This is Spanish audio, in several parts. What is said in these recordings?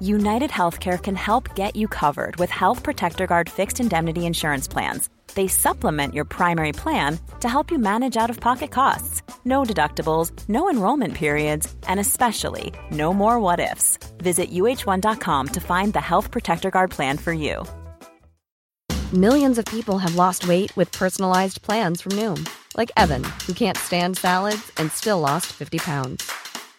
United Healthcare can help get you covered with Health Protector Guard fixed indemnity insurance plans they supplement your primary plan to help you manage out of pocket costs. No deductibles, no enrollment periods, and especially no more what ifs. Visit uh1.com to find the Health Protector Guard plan for you. Millions of people have lost weight with personalized plans from Noom, like Evan, who can't stand salads and still lost 50 pounds.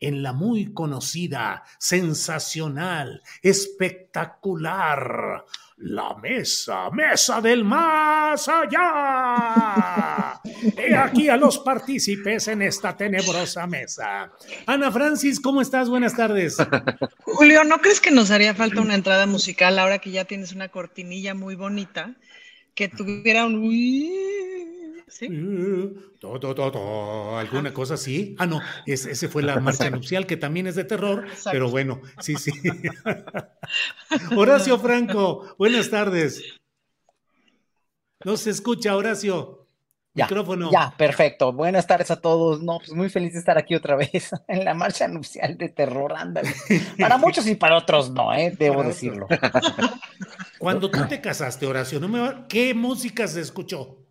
en la muy conocida, sensacional, espectacular, la mesa, mesa del más allá. He aquí a los partícipes en esta tenebrosa mesa. Ana Francis, ¿cómo estás? Buenas tardes. Julio, ¿no crees que nos haría falta una entrada musical ahora que ya tienes una cortinilla muy bonita? Que tuviera un ¿Sí? alguna cosa así. Ah, no, ese fue la marcha nupcial, que también es de terror, pero bueno, sí, sí. Horacio Franco, buenas tardes. No se escucha, Horacio. Ya, Micrófono. Ya, perfecto. Buenas tardes a todos. No, pues muy feliz de estar aquí otra vez en la marcha nupcial de terror, ándale. Para muchos y para otros no, ¿eh? debo decirlo. Cuando tú te casaste, Horacio, ¿no me ¿qué música se escuchó?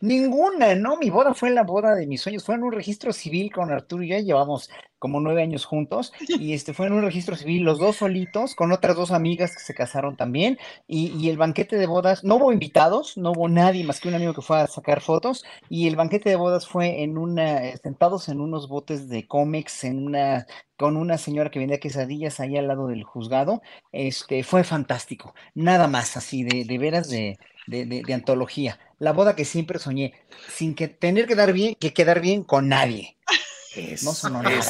Ninguna, ¿no? Mi boda fue la boda de mis sueños. Fue en un registro civil con Arturo y yo. Llevamos como nueve años juntos. Y este fue en un registro civil, los dos solitos, con otras dos amigas que se casaron también. Y, el banquete de bodas, no hubo invitados, no hubo nadie más que un amigo que fue a sacar fotos. Y el banquete de bodas fue en una, sentados en unos botes de cómics, en una, con una señora que vendía quesadillas ahí al lado del juzgado. Este, fue fantástico. Nada más así, de, de veras de, de, de antología la boda que siempre soñé, sin que tener que dar bien, que quedar bien con nadie. no sonó nada.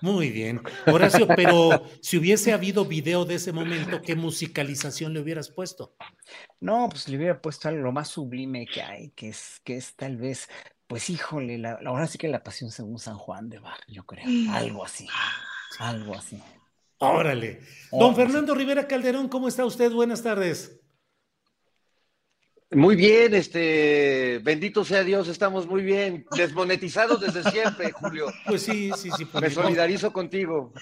Muy bien. Horacio, pero si hubiese habido video de ese momento, ¿qué musicalización le hubieras puesto? No, pues le hubiera puesto algo lo más sublime que hay, que es, que es tal vez, pues híjole, la, ahora sí que la pasión según San Juan de Bach, yo creo. Algo así. Algo así. Órale. Don Fernando Rivera Calderón, ¿cómo está usted? Buenas tardes. Muy bien, este, bendito sea Dios, estamos muy bien, desmonetizados desde siempre, Julio. Pues sí, sí, sí. me solidarizo contigo.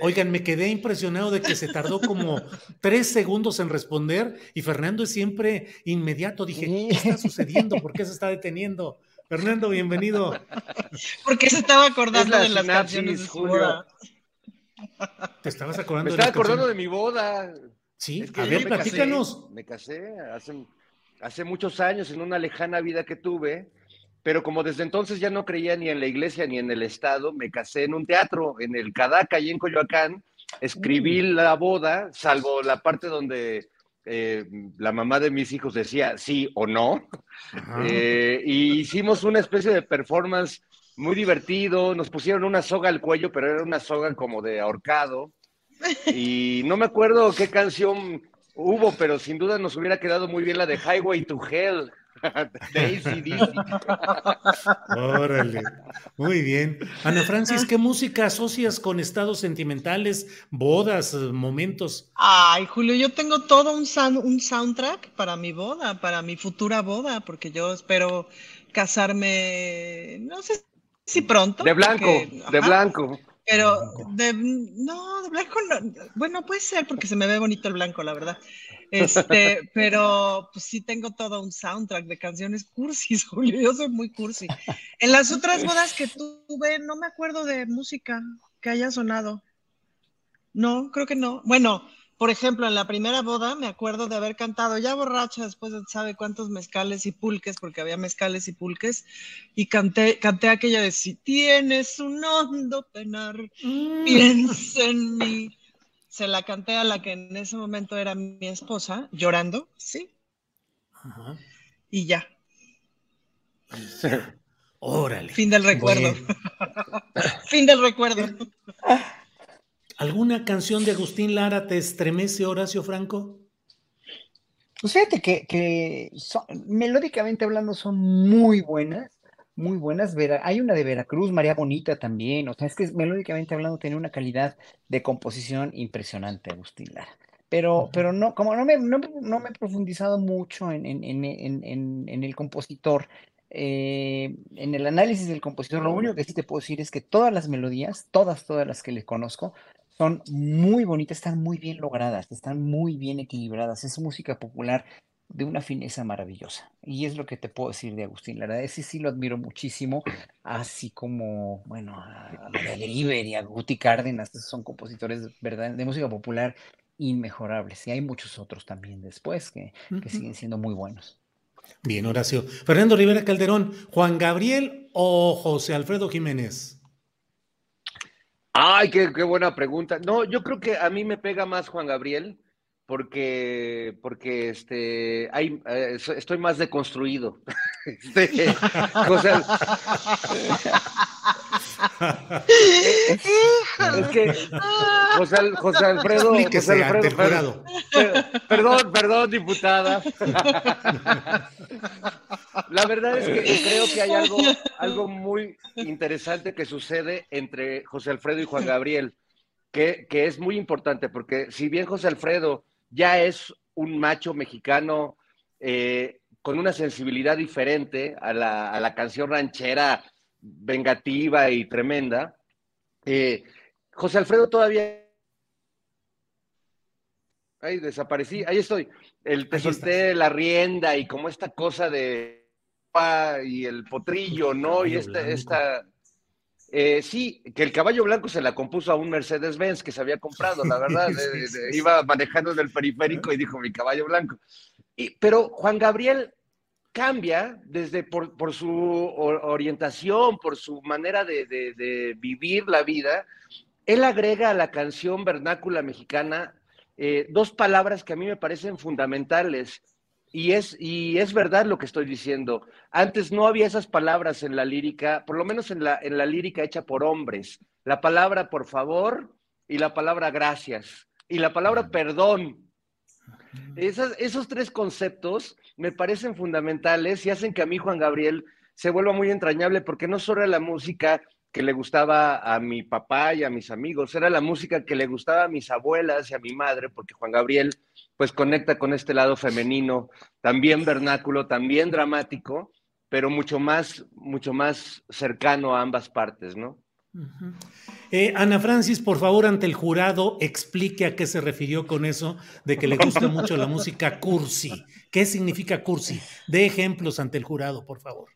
oigan, me quedé impresionado de que se tardó como tres segundos en responder y Fernando es siempre inmediato. Dije, ¿qué está sucediendo? ¿Por qué se está deteniendo? Fernando, bienvenido. Porque se estaba acordando de las canciones de Julio. ¿Te estabas acordando? Me estaba acordando de mi boda. Sí, a ver, platícanos. me casé hace, hace muchos años en una lejana vida que tuve, pero como desde entonces ya no creía ni en la iglesia ni en el Estado, me casé en un teatro, en el Cadaca, y en Coyoacán. Escribí mm. la boda, salvo la parte donde eh, la mamá de mis hijos decía sí o no. Eh, y hicimos una especie de performance muy divertido. Nos pusieron una soga al cuello, pero era una soga como de ahorcado. Y no me acuerdo qué canción hubo, pero sin duda nos hubiera quedado muy bien la de Highway to Hell. De ACDC. Órale, muy bien. Ana Francis, ¿qué música asocias con estados sentimentales, bodas, momentos? Ay, Julio, yo tengo todo un, un soundtrack para mi boda, para mi futura boda, porque yo espero casarme, no sé si pronto. De blanco, de blanco. Pero de, no, de blanco no. Bueno, puede ser porque se me ve bonito el blanco, la verdad. Este, pero pues sí tengo todo un soundtrack de canciones cursis, Julio. Yo soy muy cursi. En las otras bodas que tuve, no me acuerdo de música que haya sonado. No, creo que no. Bueno, por ejemplo, en la primera boda me acuerdo de haber cantado ya borracha después de sabe cuántos mezcales y pulques, porque había mezcales y pulques, y canté, canté aquella de si tienes un hondo penar, mm. piensa en mí. Se la canté a la que en ese momento era mi esposa, llorando, sí. Y ya. Órale. Fin del recuerdo. fin del recuerdo. ¿Alguna canción de Agustín Lara te estremece, Horacio Franco? Pues fíjate que, melódicamente hablando son muy buenas, muy buenas. hay una de Veracruz, María Bonita también. O sea, es que melódicamente hablando tiene una calidad de composición impresionante, Agustín Lara. Pero, pero no, como no me, no, me he profundizado mucho en, en el compositor, eh, en el análisis del compositor, lo único que sí te puedo decir es que todas las melodías, todas, todas las que le conozco, son muy bonitas, están muy bien logradas, están muy bien equilibradas. Es música popular de una fineza maravillosa. Y es lo que te puedo decir de Agustín Lara. Ese sí lo admiro muchísimo, así como, bueno, a María River y a Guti Cárdenas, son compositores ¿verdad? de música popular inmejorables. Y hay muchos otros también después que, que siguen siendo muy buenos. Bien, Horacio. Fernando Rivera Calderón, Juan Gabriel o José Alfredo Jiménez. Ay, qué, buena pregunta. No, yo creo que a mí me pega más Juan Gabriel porque, porque este, hay, eh, estoy más deconstruido. Este, es que José, Alfredo, José Alfredo perdón, perdón, diputada. La verdad es que creo que hay algo, algo muy interesante que sucede entre José Alfredo y Juan Gabriel, que, que es muy importante, porque si bien José Alfredo ya es un macho mexicano eh, con una sensibilidad diferente a la, a la, canción ranchera vengativa y tremenda, eh, José Alfredo todavía... Ahí desaparecí, ahí estoy. El te solté la rienda y como esta cosa de y el potrillo, ¿no? Y esta, esta eh, sí, que el caballo blanco se la compuso a un Mercedes-Benz que se había comprado, la verdad. iba manejando en el periférico y dijo mi caballo blanco. Y, pero Juan Gabriel cambia desde por, por su orientación, por su manera de, de, vivir la vida. Él agrega a la canción vernácula mexicana eh, dos palabras que a mí me parecen fundamentales y es, y es verdad lo que estoy diciendo. Antes no había esas palabras en la lírica, por lo menos en la, en la lírica hecha por hombres. La palabra por favor y la palabra gracias y la palabra perdón. Esos tres conceptos me parecen fundamentales y hacen que a mí Juan Gabriel se vuelva muy entrañable porque no solo la música que le gustaba a mi papá y a mis amigos, era la música que le gustaba a mis abuelas y a mi madre, porque Juan Gabriel pues conecta con este lado femenino, también vernáculo, también dramático, pero mucho más, mucho más cercano a ambas partes, ¿no? Eh, Ana Francis, por favor, ante el jurado, explique a qué se refirió con eso de que le gusta mucho la música cursi. ¿Qué significa cursi? De ejemplos ante el jurado, por favor.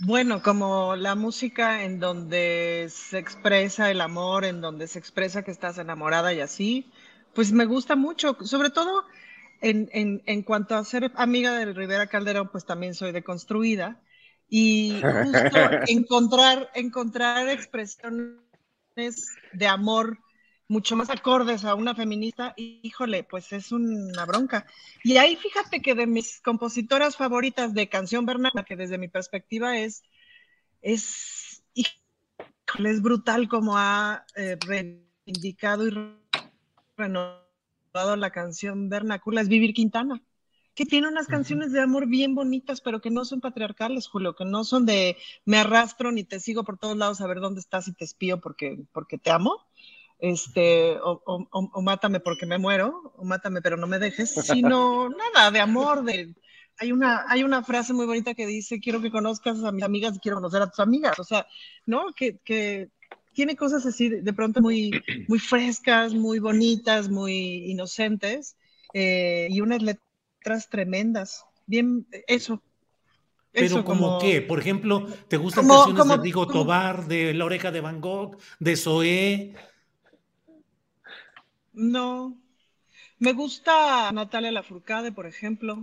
Bueno, como la música en donde se expresa el amor, en donde se expresa que estás enamorada y así, pues me gusta mucho, sobre todo en, en, cuanto a ser amiga de Rivera Calderón, pues también soy deconstruida y justo encontrar, encontrar expresiones de amor mucho más acordes a una feminista, híjole, pues es una bronca. Y ahí fíjate que de mis compositoras favoritas de canción vernácula, que desde mi perspectiva es, es, híjole, es brutal como ha eh, reivindicado y renovado la canción vernácula, es Vivir Quintana que tiene unas canciones de amor bien bonitas, pero que no son patriarcales, Julio, que no son de me arrastro ni te sigo por todos lados a ver dónde estás y te espío porque, porque te amo, este, o, mátame porque me muero, o mátame pero no me dejes, sino nada, de amor, de... Hay una, hay una frase muy bonita que dice, quiero que conozcas a mis amigas y quiero conocer a tus amigas, o sea, ¿no? Que, que tiene cosas así de, pronto muy, muy frescas, muy bonitas, muy inocentes, eh, y unas letras tremendas, bien, eso, pero como, qué, por ejemplo, ¿te gustan canciones de Diego Tobar, de La Oreja de Van Gogh, de Zoé? No. Me gusta Natalia Lafourcade, por ejemplo.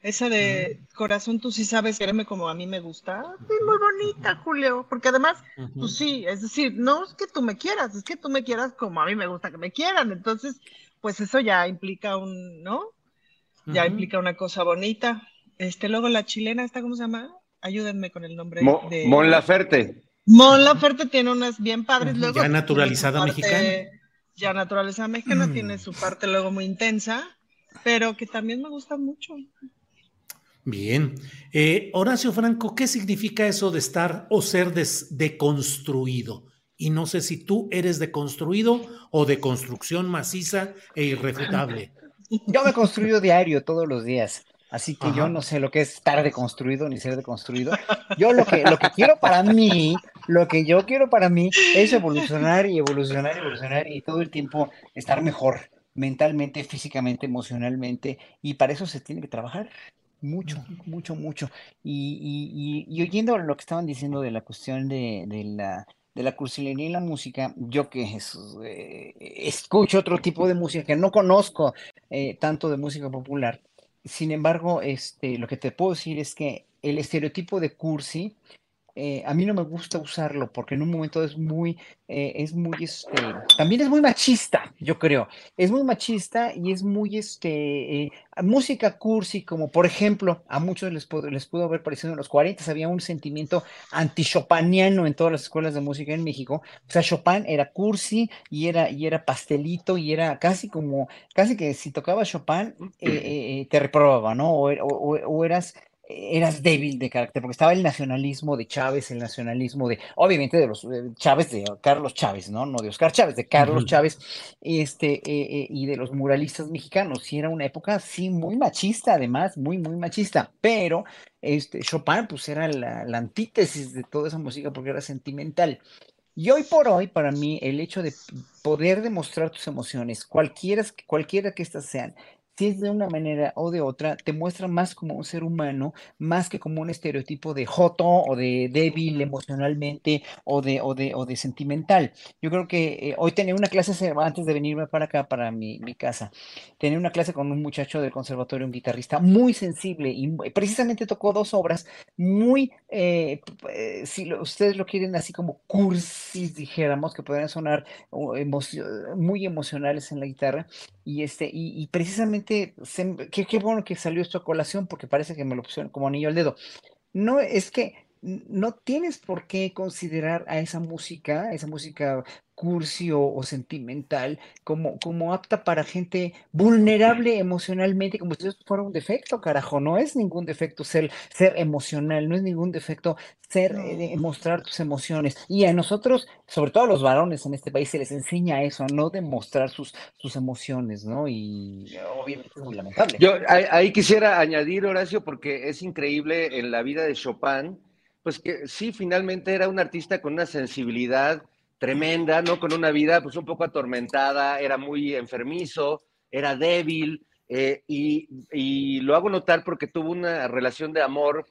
Esa de corazón, tú sí sabes quererme como a mí me gusta. Sí, muy bonita, Julio. Porque además, pues sí, es decir, no es que tú me quieras, es que tú me quieras como a mí me gusta que me quieran. Entonces, pues eso ya implica un, ¿no? Ya implica una cosa bonita. Este, luego la chilena, ¿esta cómo se llama? Ayúdenme con el nombre. de... Mon Laferte. Mon Laferte tiene unas bien padres. Luego, ya naturalizada mexicana. Ya naturalizada mexicana Mm. tiene su parte luego muy intensa, pero que también me gusta mucho. Bien. Eh, Horacio Franco, ¿qué significa eso de estar o ser des- deconstruido? Y no sé si tú eres deconstruido o de construcción maciza e irrefutable. Yo me he construido diario todos los días, así que yo no sé lo que es estar deconstruido ni ser deconstruido. Yo lo que, lo que quiero para mí, lo que yo quiero para mí es evolucionar y evolucionar y evolucionar y todo el tiempo estar mejor mentalmente, físicamente, emocionalmente, y para eso se tiene que trabajar. Mucho, mucho, mucho. Y, y- y- y oyendo lo que estaban diciendo de la cuestión de, de la, de la cursilería y la música, yo que eh, escucho otro tipo de música que no conozco eh, tanto de música popular. Sin embargo, este, lo que te puedo decir es que el estereotipo de cursi, eh, a mí no me gusta usarlo porque en un momento es muy, eh, es muy, este, también es muy machista, yo creo. Es muy machista y es muy, este, eh, música cursi, como por ejemplo, a muchos les les pudo haber parecido en los 40 había un sentimiento anti-chopiniano en todas las escuelas de música en México. O sea, Chopin era cursi y era, y era pastelito y era casi como, casi que si tocaba Chopin, te reprobaba, ¿no? O eras eras débil de carácter, porque estaba el nacionalismo de Chávez, el nacionalismo de, obviamente, de los Chávez, de Carlos Chávez, ¿no? No de Oscar Chávez, de Carlos. Chávez, este, eh, eh, y de los muralistas mexicanos. Y era una época, sí, muy machista, además, muy, muy machista, pero este, Chopin, pues era la, la antítesis de toda esa música porque era sentimental. Y hoy por hoy, para mí, el hecho de poder demostrar tus emociones, cualquiera, cualquiera que éstas sean, si es de una manera o de otra, te muestra más como un ser humano, más que como un estereotipo de joto o de débil emocionalmente o de, o de, o de sentimental. Yo creo que eh, hoy tenía una clase se- antes de venirme para acá, para mi, mi casa. Tenía una clase con un muchacho del conservatorio, un guitarrista muy sensible y precisamente tocó dos obras muy, eh, eh, si ustedes lo quieren así como cursis, dijéramos, que podrían sonar muy emocionales en la guitarra. Y, este, y precisamente, m- qué, bueno que salió esto a colación porque parece que me lo pusieron como anillo al dedo. No, es que no tienes por qué considerar a esa música, esa música cursi o, o sentimental, como, como apta para gente vulnerable emocionalmente, como si eso fuera un defecto, carajo. No es ningún defecto ser, ser emocional, no es ningún defecto ser, eh, mostrar tus emociones. Y a nosotros, sobre todo a los varones en este país, se les enseña eso, no demostrar sus, sus emociones, ¿no? Y obviamente es muy lamentable. Yo ahí, ahí quisiera añadir, Horacio, porque es increíble en la vida de Chopin, pues que sí, finalmente era un artista con una sensibilidad tremenda, ¿no? Con una vida pues un poco atormentada, era muy enfermizo, era débil, eh, y, y lo hago notar porque tuvo una relación de amor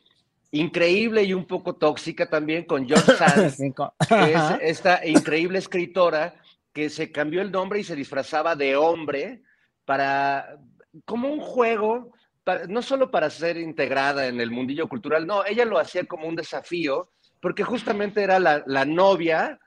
increíble y un poco tóxica también con George Sand, Sí, co- que es esta increíble escritora que se cambió el nombre y se disfrazaba de hombre para, como un juego, para- no solo para ser integrada en el mundillo cultural, no, ella lo hacía como un desafío, porque justamente era la, la novia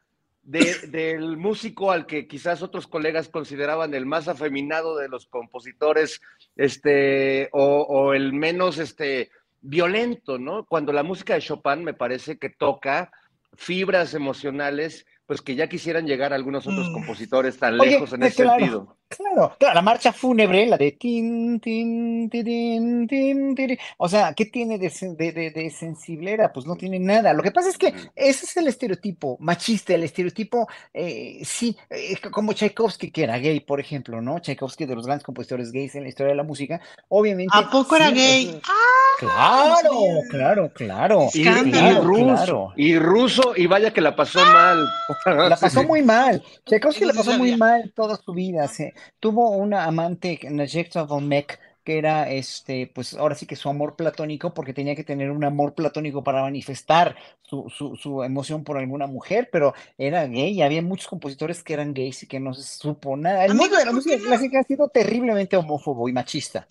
de- del músico al que quizás otros colegas consideraban el más afeminado de los compositores, este, o, o el menos, este, violento, ¿no? Cuando la música de Chopin me parece que toca fibras emocionales, pues que ya quisieran llegar algunos otros Mm. compositores tan Oye, lejos en eh, ese claro, sentido. Claro, claro, la marcha fúnebre, la de tin, tin, tirin, tin, tiri. O sea, ¿qué tiene de, de, de, de sensiblera? Pues no tiene nada. Lo que pasa es que ese es el estereotipo machista, el estereotipo, eh, sí, eh, como Tchaikovsky, que era gay, por ejemplo, ¿no? Tchaikovsky, de los grandes compositores gays en la historia de la música, obviamente. ¿A poco era sí, gay? ¡Ah! Claro, claro, claro. Y, y Escándalo. ruso, claro. y ruso, y vaya que la pasó mal. La pasó muy mal. Tchaikovsky la sí pasó muy mal toda su vida. Se, tuvo una amante, Najektsa von Meck, que era este, pues ahora sí que su amor platónico, porque tenía que tener un amor platónico para manifestar su, su, su emoción por alguna mujer, pero era gay y había muchos compositores que eran gays y que no se supo nada. El mundo de la música clásica ha sido terriblemente homófobo y machista.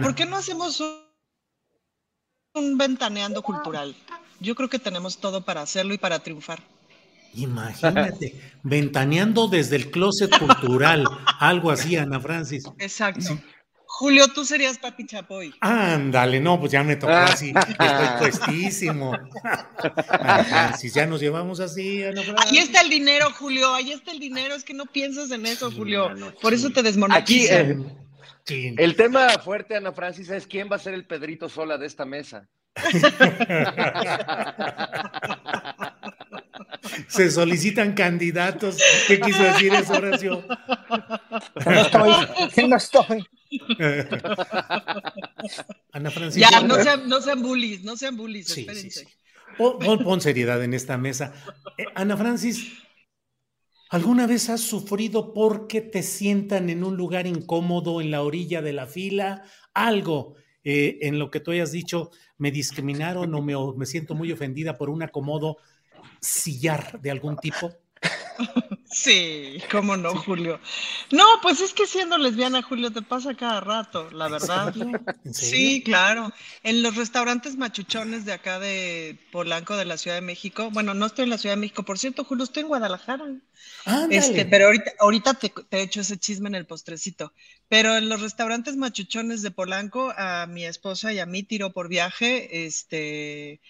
¿Por qué no hacemos un, un ventaneando cultural? Yo creo que tenemos todo para hacerlo y para triunfar. Imagínate, ventaneando desde el closet cultural, algo así, Ana Francis. Exacto. Julio, tú serías Papi Chapoy. Ándale, no, pues ya me tocó así, estoy puestísimo. Ana Francis, ya nos llevamos así, Ana Francis. Ahí está el dinero, Julio, ahí está el dinero, es que no piensas en eso, Julio. Por eso te desmonetizo. Aquí, eh, el tema fuerte, Ana Francis, es quién va a ser el Pedrito Sola de esta mesa. Se solicitan candidatos. ¿Qué quiso decir eso, Horacio? No estoy, no estoy. Ana Francisca. Ya, no sean, no sean bullies, no sean bullies, sí, espérense. Sí, sí. Pon, pon, seriedad en esta mesa. Eh, Ana Francis, ¿alguna vez has sufrido porque te sientan en un lugar incómodo en la orilla de la fila? Algo eh, en lo que tú hayas dicho, me discriminaron o me, o me siento muy ofendida por un acomodo sillar de algún tipo? Sí, cómo no, Julio. No, pues es que siendo lesbiana, Julio, te pasa cada rato, la verdad. Sí, claro. En los restaurantes machuchones de acá de Polanco, de la Ciudad de México. Bueno, no estoy en la Ciudad de México, por cierto, Julio, estoy en Guadalajara. Este, pero ahorita, ahorita te, te, he hecho ese chisme en el postrecito. Pero en los restaurantes machuchones de Polanco, a mi esposa y a mí tiró por viaje, este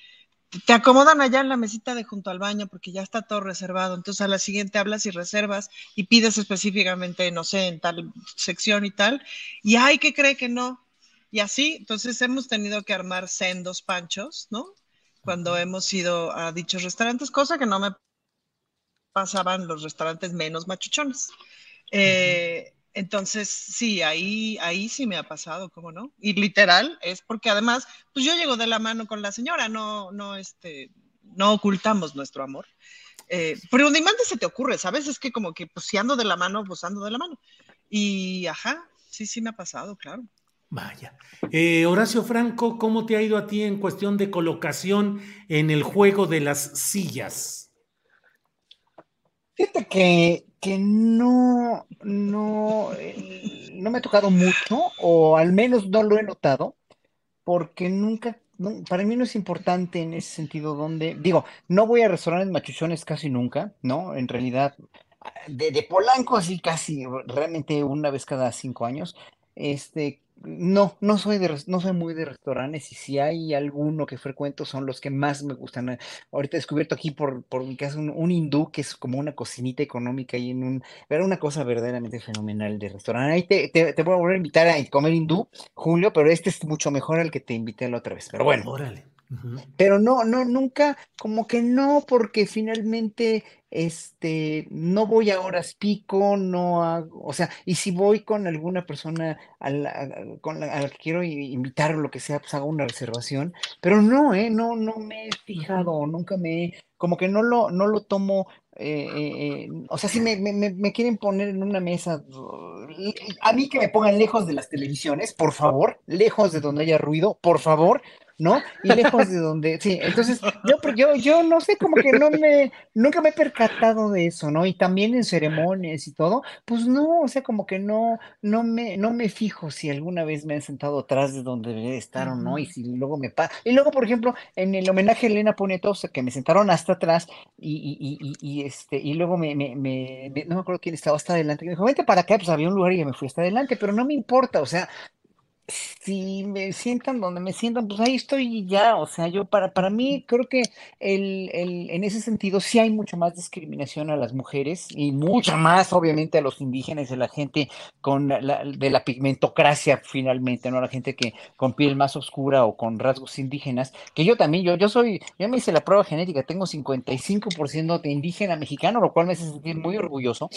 te acomodan allá en la mesita de junto al baño porque ya está todo reservado. Entonces a la siguiente hablas y reservas y pides específicamente, no sé, en tal sección y tal. Y hay que cree que no. Y así, entonces hemos tenido que armar sendos panchos, ¿no? Cuando hemos ido a dichos restaurantes, cosa que no me pasaban los restaurantes menos machuchones. Eh, entonces, sí, ahí, ahí sí me ha pasado, ¿cómo no? Y literal, es porque además, pues yo llego de la mano con la señora, no, no, este, no ocultamos nuestro amor. Eh, pero ni más se te ocurre, ¿sabes? Es que como que, pues si ando de la mano, pues ando de la mano. Y, ajá, sí, sí me ha pasado, claro. Vaya. Eh, Horacio Franco, ¿cómo te ha ido a ti en cuestión de colocación en el juego de las sillas? Fíjate que que no, no, eh, no me ha tocado mucho, o al menos no lo he notado, porque nunca, para mí no es importante en ese sentido donde, digo, no voy a restaurantes machuchones casi nunca, ¿no? En realidad, de, de Polanco así casi, realmente una vez cada cinco años, este, no, no soy de, no soy muy de restaurantes y si hay alguno que frecuento son los que más me gustan. Ahorita he descubierto aquí por, por mi casa un, hindú que es como una cocinita económica y en un, era una cosa verdaderamente fenomenal de restaurante. Ahí te, te, voy a volver a invitar a comer hindú, Julio, pero este es mucho mejor al que te invité la otra vez. Pero bueno. Órale. Pero no, no, nunca, como que no, porque finalmente este, no voy a horas pico, no hago, o sea, y si voy con alguna persona a la, con la, a la que quiero invitar o lo que sea, pues hago una reservación, pero no, eh, no, no me he fijado, nunca me, como que no lo, no lo tomo, eh, eh, o sea, si me, me, me, quieren poner en una mesa, a mí que me pongan lejos de las televisiones, por favor, lejos de donde haya ruido, por favor, ¿no? Y lejos de donde, sí, entonces yo, yo, yo no sé, como que no me, nunca me he percatado de eso, ¿no? Y también en ceremonias y todo, pues no, o sea, como que no, no me, no me fijo si alguna vez me han sentado atrás de donde debería estar o no, y si luego me pasa. Y luego, por ejemplo, en el homenaje a Elena Ponietosa, que me sentaron hasta atrás, y, y, y, y este, y luego me, me, me, no me acuerdo quién estaba hasta adelante, que me dijo, vente para acá, pues había un lugar y me fui hasta adelante, pero no me importa, o sea, si me sientan donde me sientan, pues ahí estoy ya. O sea, yo para, para mí creo que el, el, en ese sentido sí hay mucha más discriminación a las mujeres y mucha más, obviamente, a los indígenas y a la gente con la, de la pigmentocracia finalmente, ¿no? La gente que con piel más oscura o con rasgos indígenas, que yo también, yo, yo soy, yo me hice la prueba genética, tengo 55% de indígena mexicano, lo cual me hace sentir muy orgulloso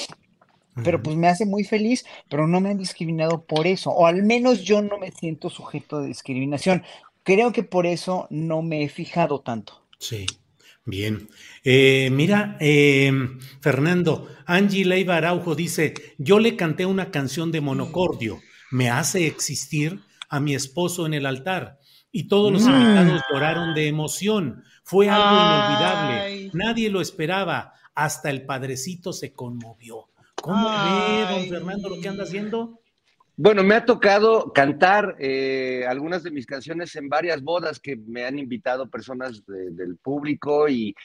pero pues me hace muy feliz, pero no me han discriminado por eso, o al menos yo no me siento sujeto de discriminación. Creo que por eso no me he fijado tanto. Sí, bien. Eh, mira, eh, Fernando, Angie Leiva Araujo dice, yo le canté una canción de monocordio, ¿me hace existir? a mi esposo en el altar y todos los invitados lloraron de emoción. Fue algo inolvidable. Nadie lo esperaba. Hasta el padrecito se conmovió. ¿Cómo ve, don Fernando, lo que anda haciendo? Bueno, me ha tocado cantar eh, algunas de mis canciones en varias bodas que me han invitado personas del público y,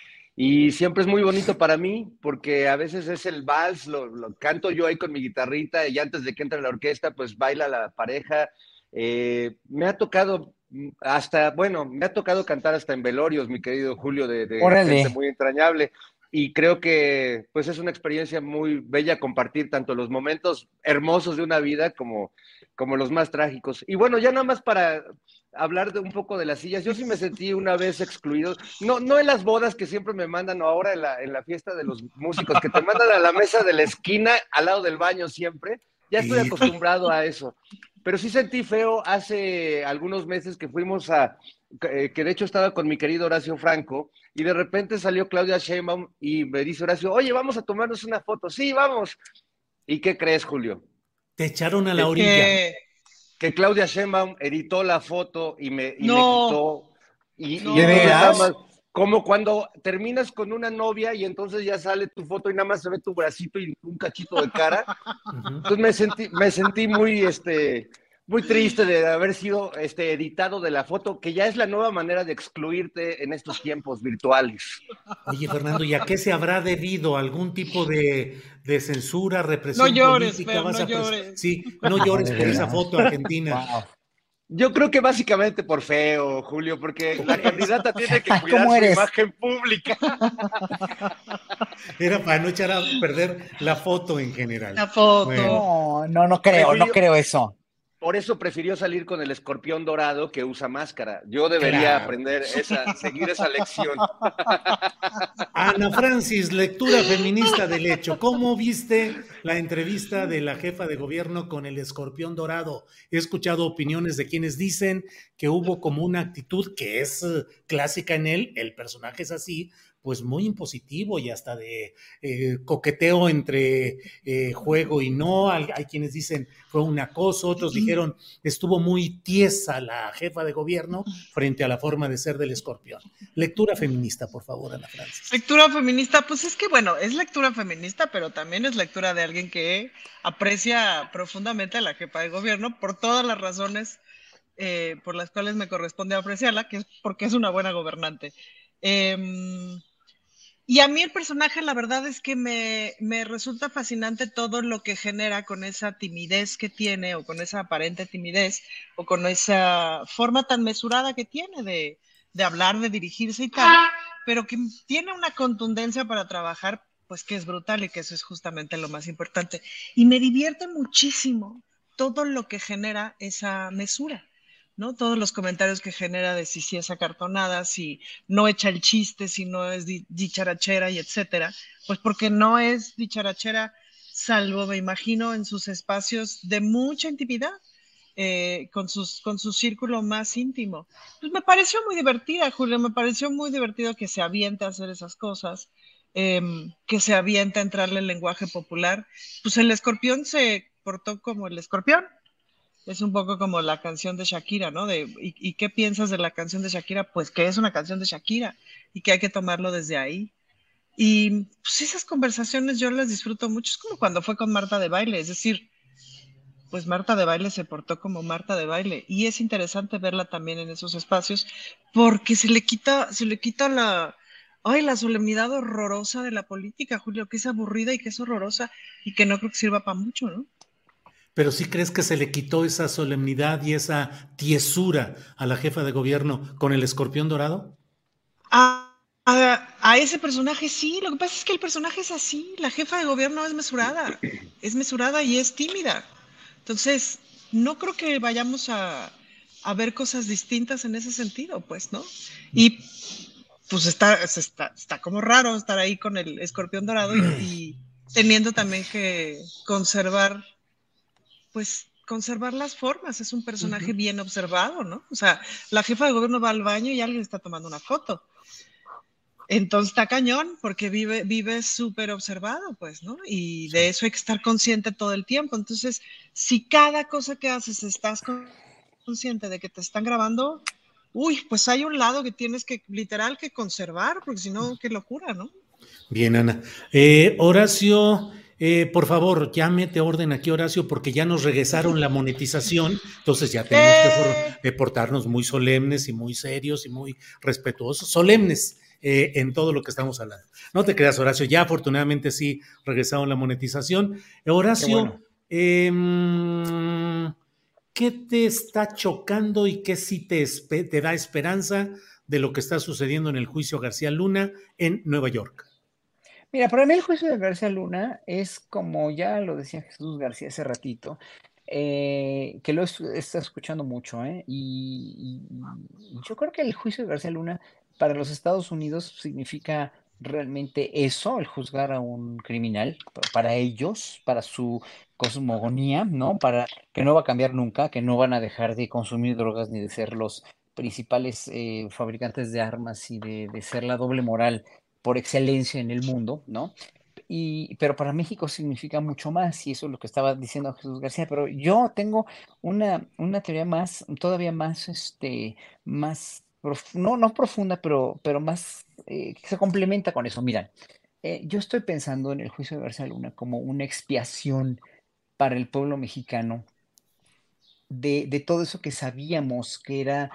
siempre es muy bonito para mí porque a veces es el vals, lo, canto yo ahí con mi guitarrita y antes de que entre la orquesta pues baila la pareja. Eh, me ha tocado hasta, bueno, me ha tocado cantar hasta en velorios, mi querido Julio, de, de gente muy entrañable y creo que pues es una experiencia muy bella compartir tanto los momentos hermosos de una vida como, como los más trágicos. Y bueno, ya nada más para hablar de un poco de las sillas, yo sí me sentí una vez excluido, no, no en las bodas que siempre me mandan o ahora en la, en la fiesta de los músicos, que te mandan a la mesa de la esquina al lado del baño siempre, ya estoy acostumbrado a eso. Pero sí sentí feo hace algunos meses que fuimos a, eh, que de hecho estaba con mi querido Horacio Franco, y de repente salió Claudia Sheinbaum y me dice Horacio, oye, vamos a tomarnos una foto. Sí, vamos. ¿Y qué crees, Julio? Te echaron a la orilla. Que, Claudia Sheinbaum editó la foto y me, y quitó. Y, como cuando terminas con una novia y entonces ya sale tu foto y nada más se ve tu bracito y un cachito de cara. Entonces me sentí, me sentí muy, este, muy triste de haber sido este, editado de la foto, que ya es la nueva manera de excluirte en estos tiempos virtuales. Oye, Fernando, ¿y a qué se habrá debido? ¿Algún tipo de, censura, represión no llores, política? no llores. Sí, no llores por esa foto argentina. Yo creo que básicamente por feo, Julio, porque la candidata tiene que cuidar su imagen pública. Era para no echar a perder la foto en general. La foto. No, no, no creo, no creo eso. Por eso prefirió salir con el escorpión dorado que usa máscara. Yo debería aprender esa, seguir esa lección. Ana Francis, lectura feminista del hecho. ¿Cómo viste la entrevista de la jefa de gobierno con el escorpión dorado? He escuchado opiniones de quienes dicen que hubo como una actitud que es eh, clásica en él, el personaje es así, pues muy impositivo y hasta de eh, coqueteo entre eh, juego y no. Hay, quienes dicen fue un acoso, otros dijeron estuvo muy tiesa la jefa de gobierno frente a la forma de ser del escorpión. Lectura feminista, por favor, Ana Francis. Lectura feminista, pues es que bueno, es lectura feminista, pero también es lectura de alguien que aprecia profundamente a la jefa de gobierno por todas las razones eh, por las cuales me corresponde apreciarla, que es porque es una buena gobernante. Em, y a mí el personaje, la verdad es que me, resulta fascinante todo lo que genera con esa timidez que tiene, o con esa aparente timidez, o con esa forma tan mesurada que tiene de, de hablar, de dirigirse y tal, pero que tiene una contundencia para trabajar, pues que es brutal y que eso es justamente lo más importante. Y me divierte muchísimo todo lo que genera esa mesura. ¿No? Todos los comentarios que genera de si sí es acartonada, si no echa el chiste, si no es dicharachera y etcétera, pues porque no es dicharachera, salvo, me imagino, en sus espacios de mucha intimidad, eh, con, sus, con su círculo más íntimo. Pues me pareció muy divertida, Julio, me pareció muy divertido que se aviente a hacer esas cosas, em, que se aviente a entrarle el lenguaje popular. Pues el escorpión se portó como el escorpión, es un poco como la canción de Shakira, ¿no? De, ¿y, qué piensas de la canción de Shakira? Pues que es una canción de Shakira y que hay que tomarlo desde ahí. Y pues esas conversaciones yo las disfruto mucho. Es como cuando fue con Marta de baile, es decir, pues Marta de baile se portó como Marta de baile y es interesante verla también en esos espacios porque se le quita, se le quita la, ay, la solemnidad horrorosa de la política, Julio, que es aburrida y que es horrorosa y que no creo que sirva para mucho, ¿no? Pero sí crees que se le quitó esa solemnidad y esa tiesura a la jefa de gobierno con el escorpión dorado? A, a, ese personaje sí, lo que pasa es que el personaje es así, la jefa de gobierno es mesurada, es mesurada y es tímida. Entonces, no creo que vayamos a, ver cosas distintas en ese sentido, pues, ¿no? Y pues está como raro estar ahí con el escorpión dorado y teniendo también que conservar pues conservar las formas, es un personaje bien observado, ¿no? O sea, la jefa de gobierno va al baño y alguien está tomando una foto. Entonces está cañón porque vive, vive súper observado, pues, ¿no? Y de eso hay que estar consciente todo el tiempo. Entonces, si cada cosa que haces estás consciente de que te están grabando, uy, pues hay un lado que tienes que literal que conservar, porque si no, qué locura, ¿no? Bien, Ana. Eh, Horacio, eh, por favor, ya mete orden aquí, Horacio, porque ya nos regresaron la monetización, entonces ya tenemos que portarnos muy solemnes y muy serios y muy respetuosos, solemnes. Eh, en todo lo que estamos hablando. No te creas, Horacio, ya afortunadamente sí regresaron la monetización. Horacio, em, ¿qué te está chocando y qué sí te, te da esperanza de lo que está sucediendo en el juicio García Luna en Nueva York? Mira, para mí el juicio de García Luna es como ya lo decía Jesús García hace ratito, eh, que lo está escuchando mucho, ¿eh? y, yo creo que el juicio de García Luna para los Estados Unidos significa realmente eso, el juzgar a un criminal, para ellos, para su cosmogonía, ¿no? Para que no va a cambiar nunca, que no van a dejar de consumir drogas ni de ser los principales eh, fabricantes de armas y de, ser la doble moral por excelencia en el mundo, ¿no? Y, pero para México significa mucho más, y eso es lo que estaba diciendo Jesús García, pero yo tengo una, una teoría más, todavía más, este, más no, no profunda, pero, pero más eh, que se complementa con eso. Mira, eh, yo estoy pensando en el juicio de García Luna como una expiación para el pueblo mexicano de, de todo eso que sabíamos que era,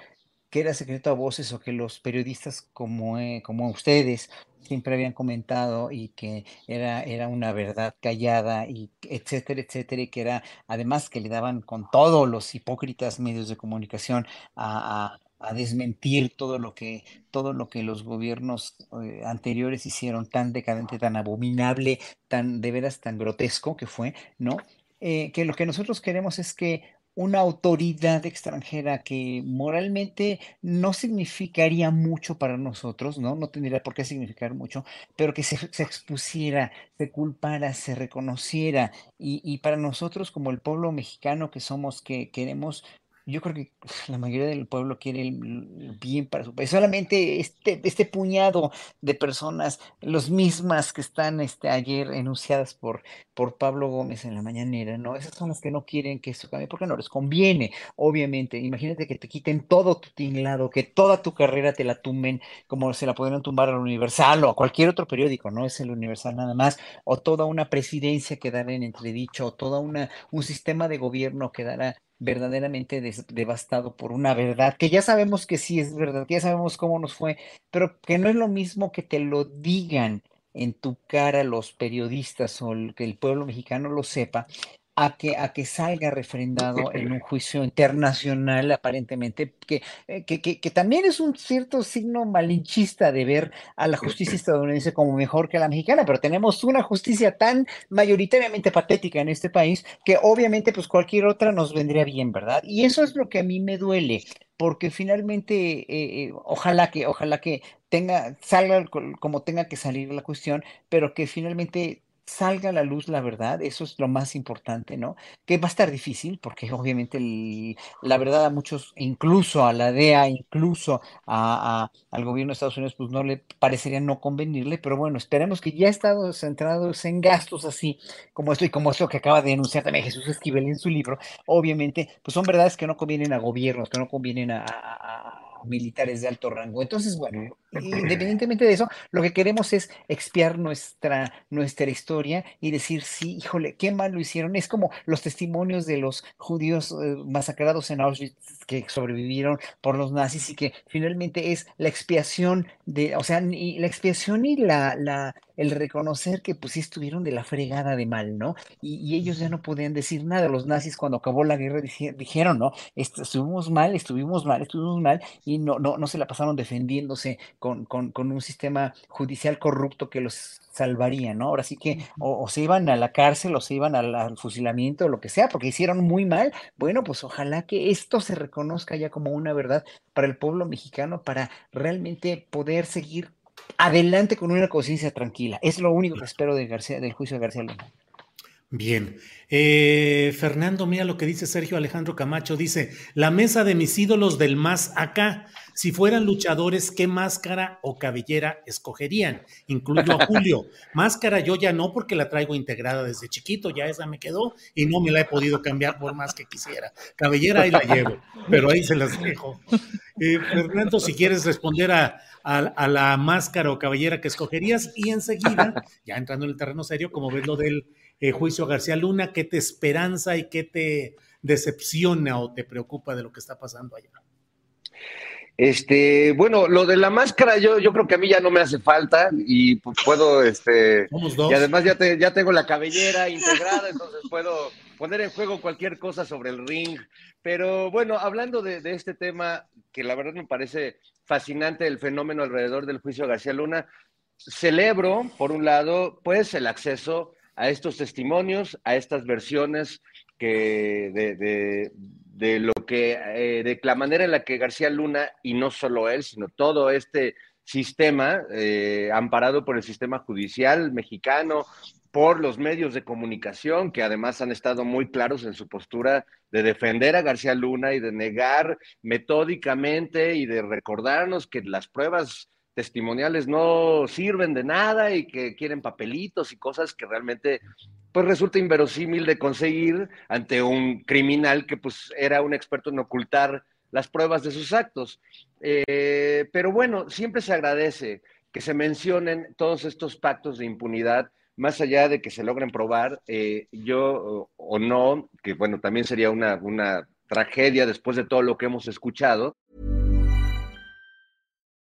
que era secreto a voces o que los periodistas como, eh, como ustedes siempre habían comentado y que era, era una verdad callada y etcétera, etcétera, y que era además que le daban con todos los hipócritas medios de comunicación a, a desmentir todo lo que, todo lo que los gobiernos eh, anteriores hicieron tan decadente, tan abominable, tan de veras tan grotesco que fue, ¿no? Eh, que lo que nosotros queremos es que una autoridad extranjera que moralmente no significaría mucho para nosotros, ¿no? No tendría por qué significar mucho, pero que se, expusiera, se culpara, se reconociera. Y, y, para nosotros, como el pueblo mexicano que somos, que queremos yo creo que la mayoría del pueblo quiere el bien para su país. Solamente este, este puñado de personas, los mismas que están este, ayer enunciadas por, por Pablo Gómez en la mañanera, ¿no? Esas son las que no quieren que esto cambie porque no les conviene, obviamente. Imagínate que te quiten todo tu tinglado, que toda tu carrera te la tumben como se la podrían tumbar al Universal o a cualquier otro periódico, no es el Universal nada más, o toda una presidencia quedara en entredicho, o toda una, un sistema de gobierno quedara verdaderamente devastado por una verdad, que ya sabemos que sí es verdad, que ya sabemos cómo nos fue, pero que no es lo mismo que te lo digan en tu cara los periodistas o que el pueblo mexicano lo sepa, a que, a que salga refrendado en un juicio internacional, aparentemente, que, eh, que, que, que, también es un cierto signo malinchista de ver a la justicia estadounidense como mejor que la mexicana, pero tenemos una justicia tan mayoritariamente patética en este país que obviamente pues cualquier otra nos vendría bien, ¿verdad? Y eso es lo que a mí me duele, porque finalmente, eh, eh, ojalá que, ojalá que tenga, salga como tenga que salir la cuestión, pero que finalmente salga a la luz la verdad, eso es lo más importante, ¿no? Que va a estar difícil porque obviamente la verdad a muchos, incluso a la DEA, incluso al gobierno de Estados Unidos, pues no le parecería no convenirle, pero bueno, esperemos que ya estado centrados en gastos así como esto y como esto que acaba de denunciar también Jesús Esquivel en su libro, obviamente, pues son verdades que no convienen a gobiernos, que no convienen a militares de alto rango. Entonces, bueno, independientemente de eso, lo que queremos es expiar nuestra, nuestra historia y decir, sí, híjole, qué mal lo hicieron. Es como los testimonios de los judíos eh, masacrados en Auschwitz que sobrevivieron por los nazis y que finalmente es la expiación de, o sea, y la expiación y la, la, el reconocer que pues sí estuvieron de la fregada de mal, ¿no? Y, ellos ya no podían decir nada. Los nazis cuando acabó la guerra dijeron, ¿no? Estuvimos mal, estuvimos mal, estuvimos mal y no, no, no se la pasaron defendiéndose con, con, con un sistema judicial corrupto que los salvaría, ¿no? Ahora sí que o, se iban a la cárcel o se iban al, fusilamiento o lo que sea, porque hicieron muy mal. Bueno, pues ojalá que esto se reconozca ya como una verdad para el pueblo mexicano, para realmente poder seguir adelante con una conciencia tranquila. Es lo único que espero de García, del juicio de García Luna. Bien. Eh, Fernando, mira lo que dice Sergio Alejandro Camacho. Dice, la mesa de mis ídolos del más acá. si fueran luchadores, ¿qué máscara o cabellera escogerían? Incluyo a Julio. máscara yo ya no porque la traigo integrada desde chiquito, ya esa me quedó y no me la he podido cambiar por más que quisiera. Cabellera ahí la llevo, pero ahí se las dejo. Eh, Fernando, si quieres responder a, a, la máscara o cabellera que escogerías y enseguida, ya entrando en el terreno serio, como ves lo del eh, juicio García Luna, ¿qué te esperanza y qué te decepciona o te preocupa de lo que está pasando allá? Este, bueno, lo de la máscara, yo, yo creo que a mí ya no me hace falta y puedo, este, y además ya, te, ya tengo la cabellera integrada, entonces puedo poner en juego cualquier cosa sobre el ring. Pero bueno, hablando de, de este tema, que la verdad me parece fascinante el fenómeno alrededor del juicio García Luna, celebro, por un lado, pues el acceso a estos testimonios, a estas versiones que de, de, lo que, eh, de la manera en la que García Luna, y no solo él, sino todo este sistema, eh, amparado por el sistema judicial mexicano, por los medios de comunicación, que además han estado muy claros en su postura de defender a García Luna y de negar metódicamente y de recordarnos que las pruebas testimoniales no sirven de nada y que quieren papelitos y cosas que realmente pues resulta inverosímil de conseguir ante un criminal que pues era un experto en ocultar las pruebas de sus actos. Eh, pero bueno, siempre se agradece que se mencionen todos estos pactos de impunidad, más allá de que se logren probar, eh, yo o no, que bueno, también sería una, una tragedia después de todo lo que hemos escuchado.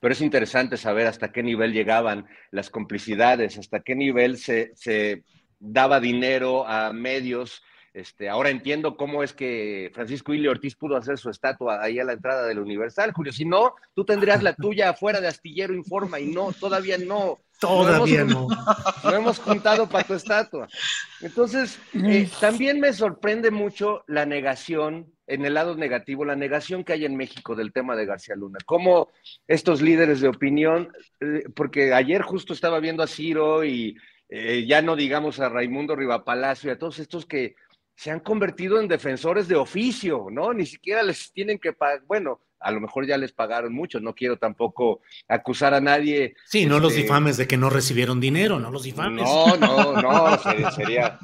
Pero es interesante saber hasta qué nivel llegaban las complicidades, hasta qué nivel se, se daba dinero a medios Este, ahora entiendo cómo es que Francisco Ili Ortiz pudo hacer su estatua ahí a la entrada del Universal, Julio. Si no, tú tendrías la tuya afuera de Astillero Informa y no, todavía no. Todavía no. Hemos, no. hemos juntado para tu estatua. Entonces, eh, también me sorprende mucho la negación, en el lado negativo, la negación que hay en México del tema de García Luna. Cómo estos líderes de opinión, eh, porque ayer justo estaba viendo a Ciro y eh, ya no digamos a Raimundo Rivapalacio y a todos estos que se han convertido en defensores de oficio, ¿no? Ni siquiera les tienen que pagar, bueno, a lo mejor ya les pagaron mucho, no quiero tampoco acusar a nadie. Sí, no los este, difames de que no recibieron dinero, no los difames. No, no, no, sería,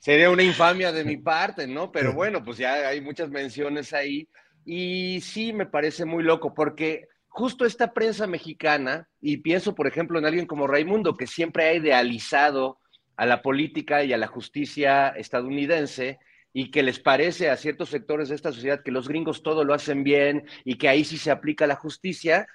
sería, una infamia de mi parte, ¿no? Pero bueno, pues ya hay muchas menciones ahí y sí me parece muy loco porque justo esta prensa mexicana, y pienso por ejemplo en alguien como Raimundo, que siempre ha idealizado a la política y a la justicia estadounidense y que les parece a ciertos sectores de esta sociedad que los gringos todo lo hacen bien y que ahí sí se aplica la justicia.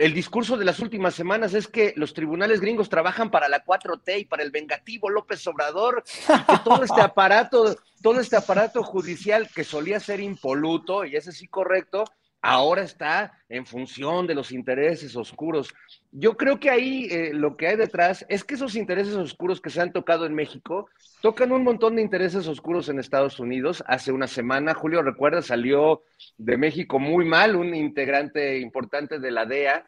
El discurso de las últimas semanas es que los tribunales gringos trabajan para la 4T y para el vengativo López Obrador, que todo este aparato, todo este aparato judicial que solía ser impoluto, y ese sí correcto, ahora está en función de los intereses oscuros. Yo creo que ahí eh, lo que hay detrás es que esos intereses oscuros que se han tocado en México tocan un montón de intereses oscuros en Estados Unidos. Hace una semana, Julio, recuerda, salió de México muy mal un integrante importante de la DEA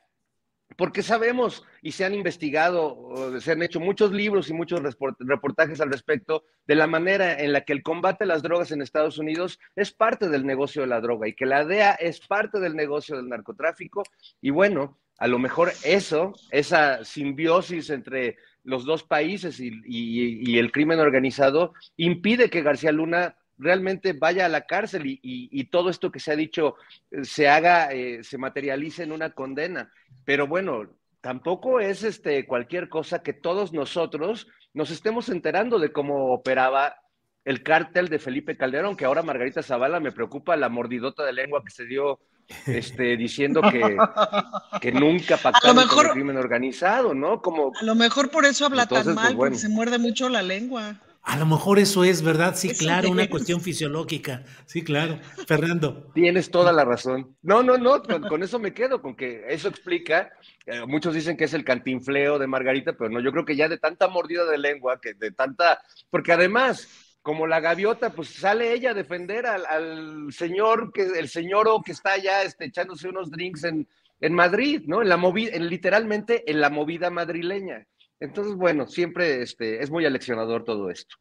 porque sabemos y se han investigado, se han hecho muchos libros y muchos reportajes al respecto de la manera en la que el combate a las drogas en Estados Unidos es parte del negocio de la droga y que la DEA es parte del negocio del narcotráfico. Y bueno, a lo mejor eso, esa simbiosis entre los dos países y, y el crimen organizado, impide que García Luna realmente vaya a la cárcel y, todo esto que se ha dicho eh, se haga, eh, se materialice en una condena. Pero bueno, tampoco es este, cualquier cosa que todos nosotros nos estemos enterando de cómo operaba el cártel de Felipe Calderón, que ahora Margarita Zavala me preocupa la mordidota de lengua que se dio este, diciendo que, que nunca pactaron con el crimen organizado, ¿no? Como, a lo mejor por eso habla tan pues, mal, porque se muerde mucho la lengua. A lo mejor eso es, ¿verdad? Sí, claro, una cuestión fisiológica. Sí, claro. Fernando. Tienes toda la razón. No, no, no, con, eso me quedo, con que eso explica. Eh, muchos dicen que es el cantinfleo de Margarita, pero no, yo creo que ya de tanta mordida de lengua, que de tanta. Porque además, como la gaviota, pues sale ella a defender al, señor, que, el señor que está allá este, echándose unos drinks en, en Madrid, ¿no? En la movida, en, literalmente en la movida madrileña. Entonces, bueno, siempre este, es muy aleccionador todo esto.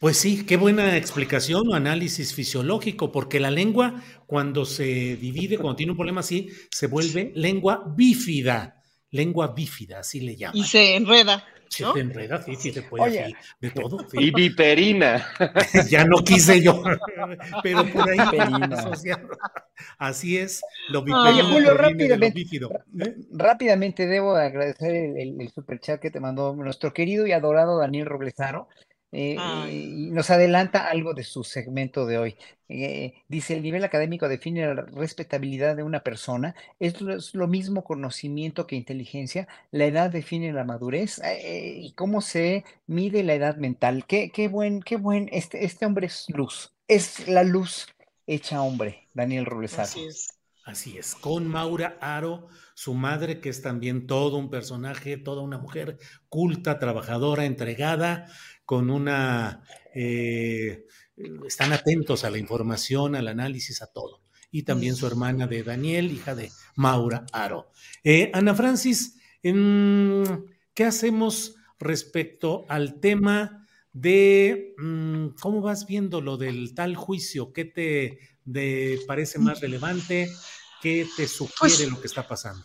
Pues sí, qué buena explicación o análisis fisiológico, porque la lengua, cuando se divide, cuando tiene un problema así, se vuelve lengua bífida. Lengua bífida, así le llaman. Y se enreda. Se enreda, sí, sí, se puede de todo. Y viperina. ya no quise yo, pero por ahí Así es, lo viperino. Julio, rápidamente, ¿eh? rápidamente debo agradecer el, el, superchat que te mandó nuestro querido y adorado Daniel Roblesaro. Eh, y nos adelanta algo de su segmento de hoy. Eh, dice, el nivel académico define la respetabilidad de una persona. ¿Es lo, mismo conocimiento que inteligencia? ¿La edad define la madurez? Eh, ¿Y cómo se mide la edad mental? Qué, qué buen, qué buen, este, este hombre es luz. Es la luz hecha hombre, Daniel Robles Así es. Así es, con Maura Aro, su madre, que es también todo un personaje, toda una mujer culta, trabajadora, entregada, con una... Eh, están atentos a la información, al análisis, a todo. Y también su hermana de Daniel, hija de Maura Aro. Eh, Ana Francis, ¿qué hacemos respecto al tema de mm, cómo vas viendo lo del tal juicio? ¿Qué te parece más relevante? ¿Qué te sugiere pues lo que está pasando?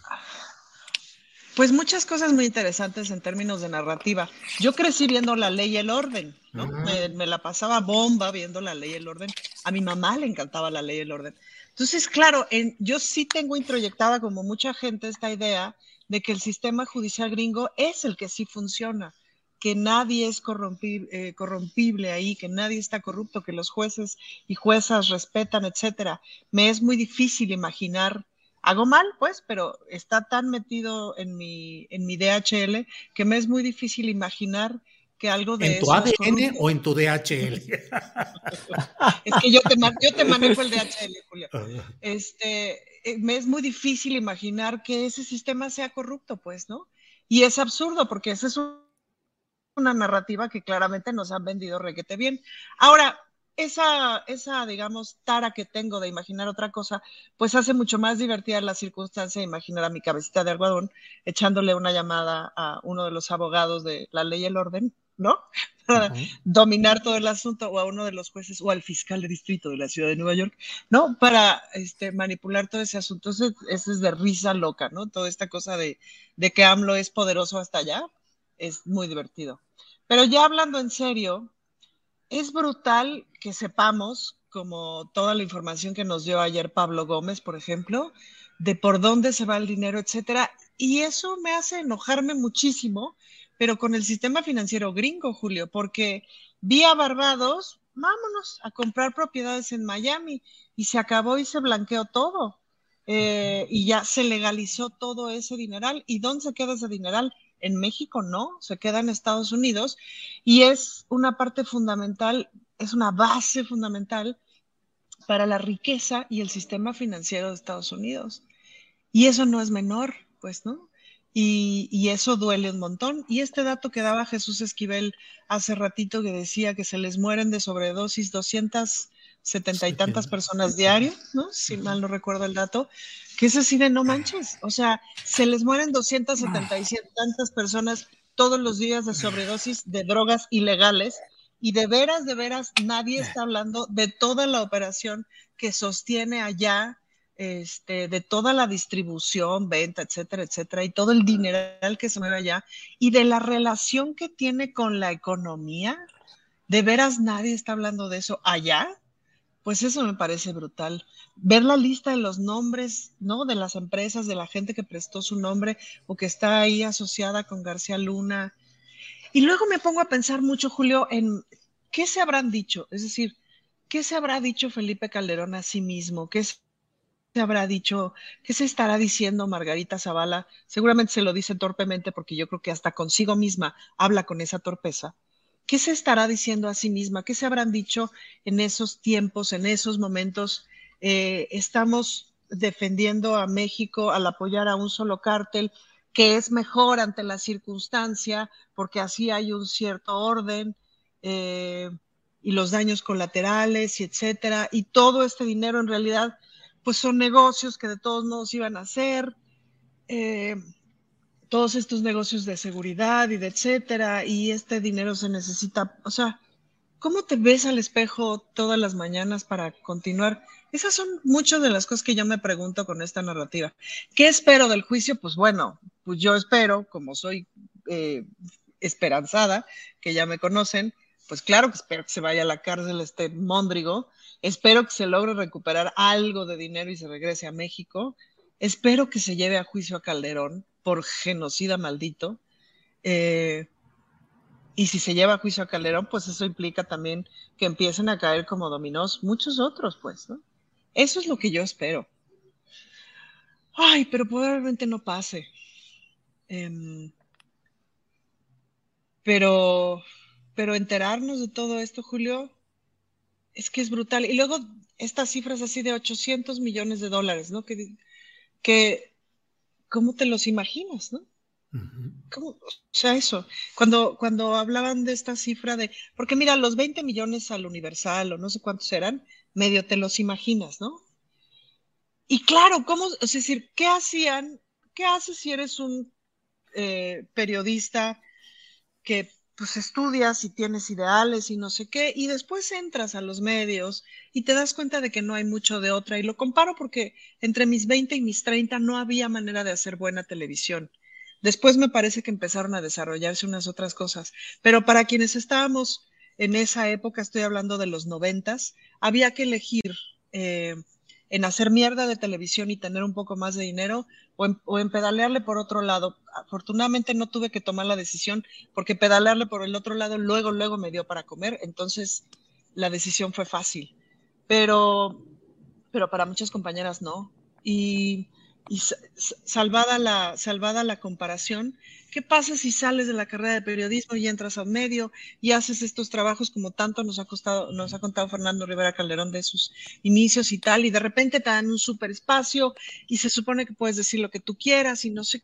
Pues muchas cosas muy interesantes en términos de narrativa. Yo crecí viendo la ley y el orden, ¿no? me, la pasaba bomba viendo la ley y el orden. A mi mamá le encantaba la ley y el orden. Entonces, claro, en, yo sí tengo introyectada como mucha gente esta idea de que el sistema judicial gringo es el que sí funciona, que nadie es corrompible, eh, corrompible ahí, que nadie está corrupto, que los jueces y juezas respetan, etcétera. Me es muy difícil imaginar hago mal, pues, pero está tan metido en mi, en mi DHL que me es muy difícil imaginar que algo de ¿En tu ADN o en tu DHL? es que yo te, yo te manejo el DHL, Julio. Ah. Este, eh, me es muy difícil imaginar que ese sistema sea corrupto, pues, ¿no? Y es absurdo porque esa es una narrativa que claramente nos han vendido requete bien. Ahora, esa, esa, digamos, tara que tengo de imaginar otra cosa, pues hace mucho más divertida la circunstancia de imaginar a mi cabecita de algodón echándole una llamada a uno de los abogados de la ley y el orden, ¿no? Para dominar todo el asunto, o a uno de los jueces, o al fiscal de distrito de la ciudad de Nueva York, ¿no? Para este, manipular todo ese asunto. Ese, es de risa loca, ¿no? Toda esta cosa de, de que AMLO es poderoso hasta allá, es muy divertido. Pero ya hablando en serio, es brutal que sepamos, como toda la información que nos dio ayer Pablo Gómez, por ejemplo, de por dónde se va el dinero, etcétera. Y eso me hace enojarme muchísimo, pero con el sistema financiero gringo, Julio, porque vía Barbados, vámonos a comprar propiedades en Miami y se acabó y se blanqueó todo. Eh, y ya se legalizó todo ese dineral. ¿Y dónde se queda ese dineral? En México no, se queda en Estados Unidos y es una parte fundamental, es una base fundamental para la riqueza y el sistema financiero de Estados Unidos. Y eso no es menor, pues, ¿no? Y, eso duele un montón. Y este dato que daba Jesús Esquivel hace ratito que decía que se les mueren de sobredosis 270 y tantas personas diario, ¿no? Si mal no recuerdo el dato, que es así de no manches. O sea, se les mueren 277 tantas personas todos los días de sobredosis de drogas ilegales y de veras, de veras, nadie está hablando de toda la operación que sostiene allá, este, de toda la distribución, venta, etcétera, etcétera, y todo el dineral que se mueve allá, y de la relación que tiene con la economía ¿De veras nadie está hablando de eso allá? Pues eso me parece brutal. Ver la lista de los nombres, ¿no? De las empresas, de la gente que prestó su nombre o que está ahí asociada con García Luna. Y luego me pongo a pensar mucho, Julio, en qué se habrán dicho. Es decir, ¿qué se habrá dicho Felipe Calderón a sí mismo? ¿Qué se habrá dicho? ¿Qué se estará diciendo Margarita Zavala? Seguramente se lo dice torpemente porque yo creo que hasta consigo misma habla con esa torpeza. ¿Qué se estará diciendo a sí misma? ¿Qué se habrán dicho en esos tiempos, en esos momentos? Eh, estamos defendiendo a México al apoyar a un solo cártel que es mejor ante la circunstancia porque así hay un cierto orden eh, y los daños colaterales etcétera. Y todo este dinero en realidad pues son negocios que de todos modos iban a hacer. Eh, todos estos negocios de seguridad y de etcétera, y este dinero se necesita, o sea, ¿cómo te ves al espejo todas las mañanas para continuar? Esas son muchas de las cosas que yo me pregunto con esta narrativa. ¿Qué espero del juicio? Pues bueno, pues yo espero, como soy eh, esperanzada, que ya me conocen, pues claro que espero que se vaya a la cárcel este Móndrigo, espero que se logre recuperar algo de dinero y se regrese a México, espero que se lleve a juicio a Calderón, por genocida maldito. Eh, y si se lleva a juicio a Calderón, pues eso implica también que empiecen a caer como dominós muchos otros, pues, ¿no? Eso es lo que yo espero. Ay, pero probablemente no pase. Em, pero, pero enterarnos de todo esto, Julio, es que es brutal. Y luego estas cifras así de 800 millones de dólares, ¿no? Que, que ¿cómo te los imaginas, no? ¿Cómo? O sea, eso, cuando, cuando hablaban de esta cifra de, porque mira, los 20 millones al universal o no sé cuántos eran, medio te los imaginas, ¿no? Y claro, ¿cómo, es decir, qué hacían, qué haces si eres un eh, periodista que pues estudias y tienes ideales y no sé qué, y después entras a los medios y te das cuenta de que no hay mucho de otra. Y lo comparo porque entre mis 20 y mis 30 no había manera de hacer buena televisión. Después me parece que empezaron a desarrollarse unas otras cosas. Pero para quienes estábamos en esa época, estoy hablando de los noventas, había que elegir eh, en hacer mierda de televisión y tener un poco más de dinero o en, pedalearle por otro lado. Afortunadamente no tuve que tomar la decisión porque pedalearle por el otro lado luego, luego me dio para comer, entonces la decisión fue fácil. Pero, pero para muchas compañeras no. Y y salvada la, salvada la comparación, ¿qué pasa si sales de la carrera de periodismo y entras a medio y haces estos trabajos como tanto nos ha costado, nos ha contado Fernando Rivera Calderón de sus inicios y tal, y de repente te dan un super espacio y se supone que puedes decir lo que tú quieras y no sé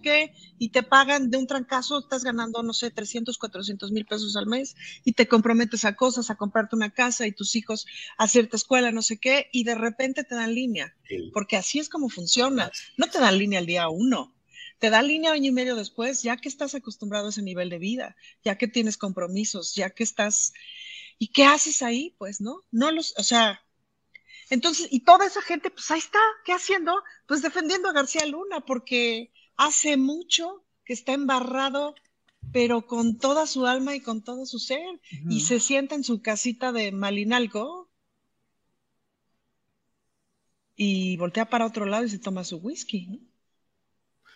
qué, y te pagan de un trancazo, estás ganando, no sé, 300, 400 mil pesos al mes y te comprometes a cosas, a comprarte una casa y tus hijos a cierta escuela, no sé qué, y de repente te dan línea, porque así es como funciona. No te dan línea al día uno, te dan línea año y medio después, ya que estás acostumbrado a ese nivel de vida, ya que tienes compromisos, ya que estás... ¿Y qué haces ahí? Pues, ¿no? No los, o sea, entonces, y toda esa gente, pues ahí está, ¿qué haciendo? Pues defendiendo a García Luna, porque hace mucho que está embarrado, pero con toda su alma y con todo su ser, y se sienta en su casita de Malinalco y voltea para otro lado y se toma su whisky.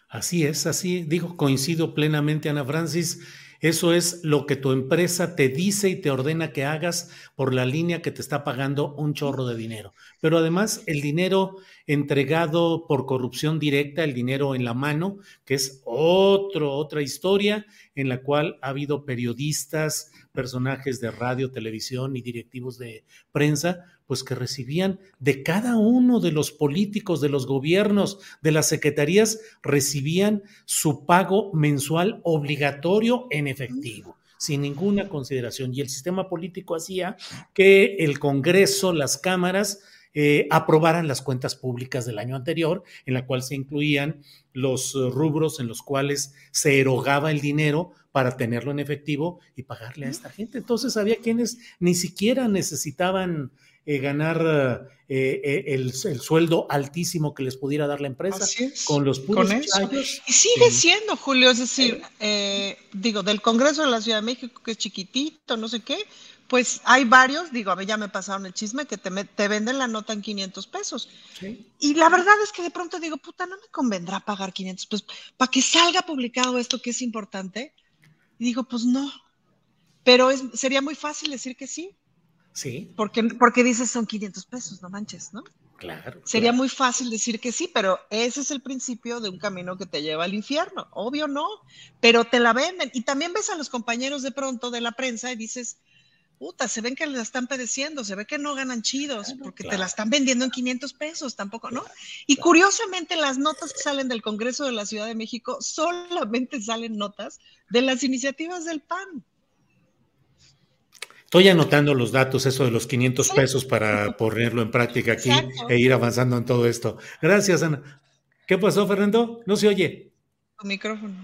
Así es, así digo, coincido plenamente, Ana Francis. Eso es lo que tu empresa te dice y te ordena que hagas por la línea que te está pagando un chorro de dinero. Pero además el dinero entregado por corrupción directa, el dinero en la mano, que es otro, otra historia en la cual ha habido periodistas, personajes de radio, televisión y directivos de prensa, pues que recibían de cada uno de los políticos, de los gobiernos, de las secretarías, recibían su pago mensual obligatorio en efectivo sin ninguna consideración. Y el sistema político hacía que el Congreso, las cámaras, eh, aprobaran las cuentas públicas del año anterior, en la cual se incluían los rubros en los cuales se erogaba el dinero para tenerlo en efectivo y pagarle a esta gente. Entonces había quienes ni siquiera necesitaban eh, ganar eh, eh, el, el, sueldo altísimo que les pudiera dar la empresa con los puros con Y sigue siendo, Julio, es decir, digo, del Congreso de la Ciudad de México, que es chiquitito, no sé qué, pues hay varios, digo, a ver, ya me pasaron el chisme, que te, te venden la nota en 500 pesos. Y la verdad es que de pronto digo, puta, no me convendrá pagar 500 pesos para que salga publicado esto que es importante. Y digo, pues no. Pero es, sería muy fácil decir que sí. Sí. Porque, porque dices son 500 pesos, no manches, ¿no? Claro. Sería muy fácil decir que sí, pero ese es el principio de un camino que te lleva al infierno. Obvio no, pero te la venden. Y también ves a los compañeros de pronto de la prensa y dices, puta, se ven que la están padeciendo, se ve que no ganan chidos, porque te la están vendiendo en 500 pesos, tampoco, ¿no? Y curiosamente las notas que salen del Congreso de la Ciudad de México solamente salen notas de las iniciativas del PAN. Estoy anotando los datos, eso de los 500 pesos para ponerlo en práctica aquí e ir avanzando en todo esto. Gracias, Ana. ¿Qué pasó, Fernando? No se oye. micrófono.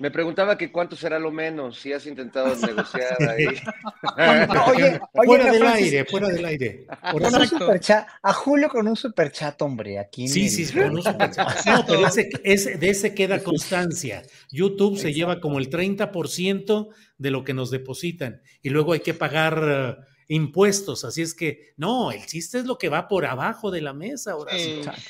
Me preguntaba que cuánto será lo menos, si has intentado negociar ahí. oye, fuera del aire, fuera del aire. a Julio con un superchat, hombre, aquí. Sí, sí, con un superchat. No, pero ese, de ese queda constancia. YouTube se lleva como el 30% de lo que nos depositan y luego hay que pagar eh, impuestos, así es que no, el chiste es lo que va por abajo de la mesa ahora.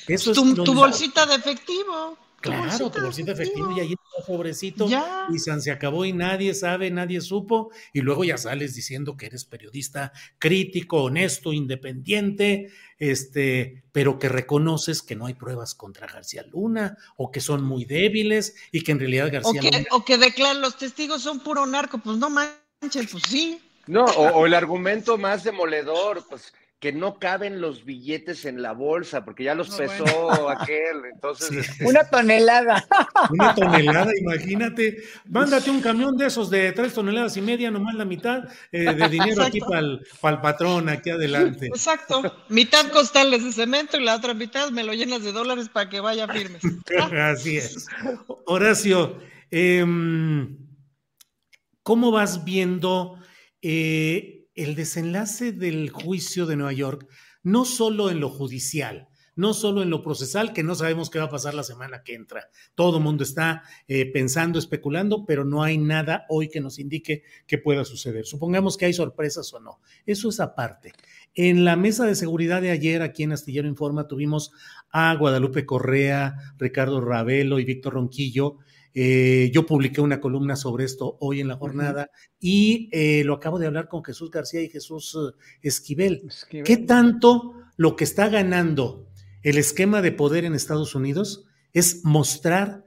Eso tu, tu bolsita de efectivo. Claro, tu bolsita de efectivo y ahí está pobrecito y se acabó y nadie sabe, nadie supo y luego ya sales diciendo que eres periodista crítico, honesto, independiente, este, pero que reconoces que no hay pruebas contra García Luna o que son muy débiles y que en realidad García o que, Luna o que declaran los testigos son puro narco, pues no manches, pues sí. No, o el argumento más demoledor, pues que no caben los billetes en la bolsa, porque ya los pesó aquel, entonces... Este, Una tonelada. Una tonelada, imagínate. Mándate un camión de esos de tres toneladas y media, nomás la mitad eh, de dinero aquí para el, patrón, aquí adelante. Exacto. Mitad costales de cemento y la otra mitad me lo llenas de dólares para que vaya firme. Así es. Horacio, em, ¿cómo vas viendo... Eh, el desenlace del juicio de Nueva York, no solo en lo judicial, no solo en lo procesal, que no sabemos qué va a pasar la semana que entra. Todo el mundo está eh, pensando, especulando, pero no hay nada hoy que nos indique que pueda suceder. Supongamos que hay sorpresas o no. Eso es aparte. En la mesa de seguridad de ayer, aquí en Astillero Informa, tuvimos a Guadalupe Correa, Ricardo Ravelo y Víctor Ronquillo, eh, yo publiqué una columna sobre esto hoy en la jornada y eh, lo acabo de hablar con Jesús García y Jesús eh, Esquivel. ¿Qué tanto lo que está ganando el esquema de poder en Estados Unidos es mostrar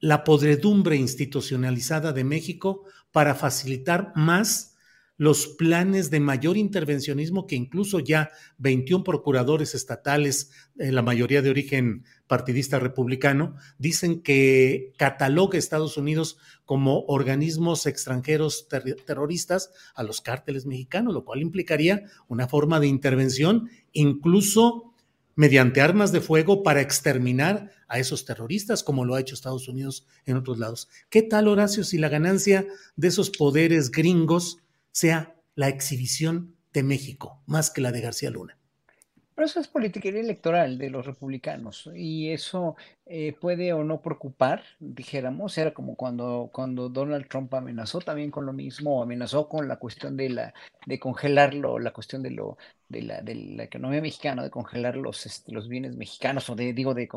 la podredumbre institucionalizada de México para facilitar más los planes de mayor intervencionismo que incluso ya 21 procuradores estatales, la mayoría de origen partidista republicano, dicen que cataloga Estados Unidos como organismos extranjeros terroristas a los cárteles mexicanos, lo cual implicaría una forma de intervención incluso mediante armas de fuego para exterminar a esos terroristas, como lo ha hecho Estados Unidos en otros lados. ¿Qué tal, Horacio, si la ganancia de esos poderes gringos sea la exhibición de México, más que la de García Luna. Pero eso es politiquería electoral de los republicanos y eso eh, puede o no preocupar, dijéramos, era como cuando, cuando Donald Trump amenazó también con lo mismo, amenazó con la cuestión de la de congelarlo, la cuestión de lo de la, de la economía mexicana, de congelar los, este, los bienes mexicanos, o de, digo, de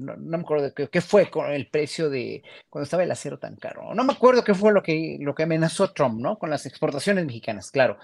no, me acuerdo de qué, fue con el precio de cuando estaba el acero tan caro. No me acuerdo qué fue lo que, lo que amenazó Trump, ¿no? Con las exportaciones mexicanas, claro.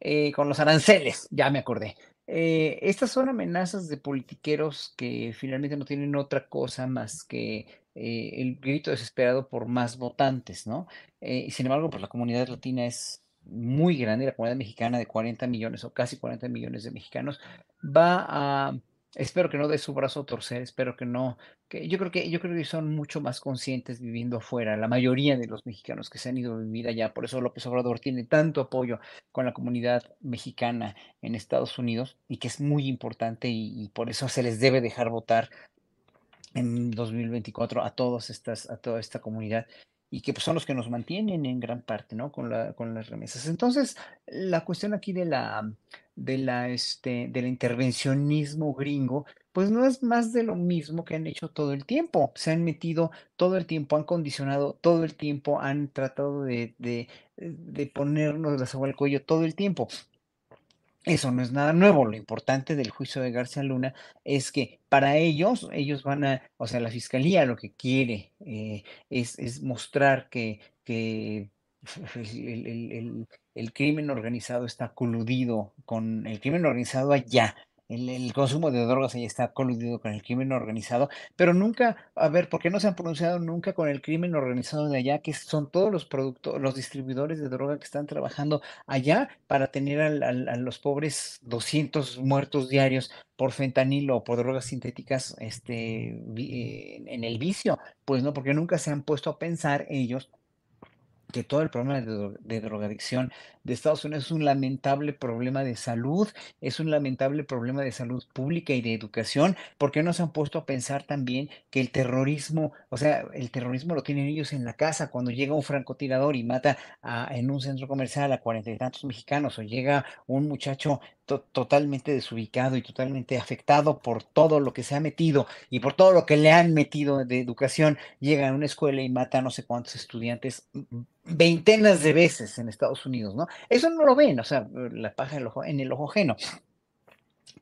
Eh, con los aranceles, ya me acordé. Eh, estas son amenazas de politiqueros que finalmente no tienen otra cosa más que eh, el grito desesperado por más votantes, ¿no? y sin embargo, pues la comunidad latina es muy grande, la comunidad mexicana de 40 millones o casi 40 millones de mexicanos, va a, espero que no dé su brazo a torcer, espero que no, que yo creo que yo creo que son mucho más conscientes viviendo afuera, la mayoría de los mexicanos que se han ido a vivir allá, por eso López Obrador tiene tanto apoyo con la comunidad mexicana en Estados Unidos y que es muy importante y, por eso se les debe dejar votar en 2024 a todas estas a toda esta comunidad y que pues, son los que nos mantienen en gran parte, ¿no? Con, la, con las remesas. Entonces, la cuestión aquí de la, de la, este, del intervencionismo gringo, pues no es más de lo mismo que han hecho todo el tiempo. Se han metido todo el tiempo, han condicionado todo el tiempo, han tratado de, de, ponernos la soga al cuello todo el tiempo. Eso no es nada nuevo. Lo importante del juicio de García Luna es que para ellos, ellos van a, o sea, la fiscalía lo que quiere eh, es, es, mostrar que, que el, el, el, crimen organizado está coludido con el crimen organizado allá el, consumo de drogas ahí está coludido con el crimen organizado, pero nunca, a ver, ¿por qué no se han pronunciado nunca con el crimen organizado de allá, que son todos los productos, los distribuidores de droga que están trabajando allá para tener a los pobres 200 muertos diarios por fentanilo o por drogas sintéticas este, en el vicio? Pues no, porque nunca se han puesto a pensar ellos que todo el problema de, drogadicción de Estados Unidos es un lamentable problema de salud, es un lamentable problema de salud pública y de educación, porque no se han puesto a pensar también que el terrorismo, o sea, el terrorismo lo tienen ellos en la casa, cuando llega un francotirador y mata en un centro comercial a cuarenta y tantos mexicanos, o llega un muchacho totalmente desubicado y totalmente afectado por todo lo que se ha metido y por todo lo que le han metido de educación, llega a una escuela y mata a no sé cuántos estudiantes veintenas de veces en Estados Unidos, ¿no? Eso no lo ven, o sea, la paja en el ojo ajeno.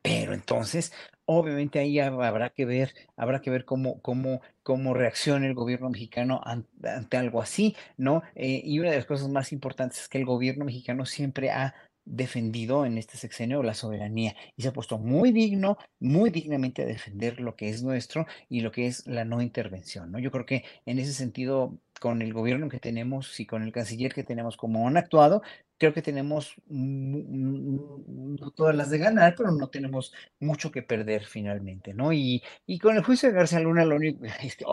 Pero entonces, obviamente ahí habrá que ver, habrá que ver cómo, cómo, cómo reacciona el gobierno mexicano ante, algo así, ¿no? Eh, y una de las cosas más importantes es que el gobierno mexicano siempre ha defendido en este sexenio la soberanía y se ha puesto muy digno, muy dignamente a defender lo que es nuestro y lo que es la no intervención, ¿no? Yo creo que en ese sentido, con el gobierno que tenemos y con el canciller que tenemos, como han actuado, creo que tenemos no todas las de ganar, pero no tenemos mucho que perder finalmente, ¿no? Y, y con el juicio de García Luna, lo único es que,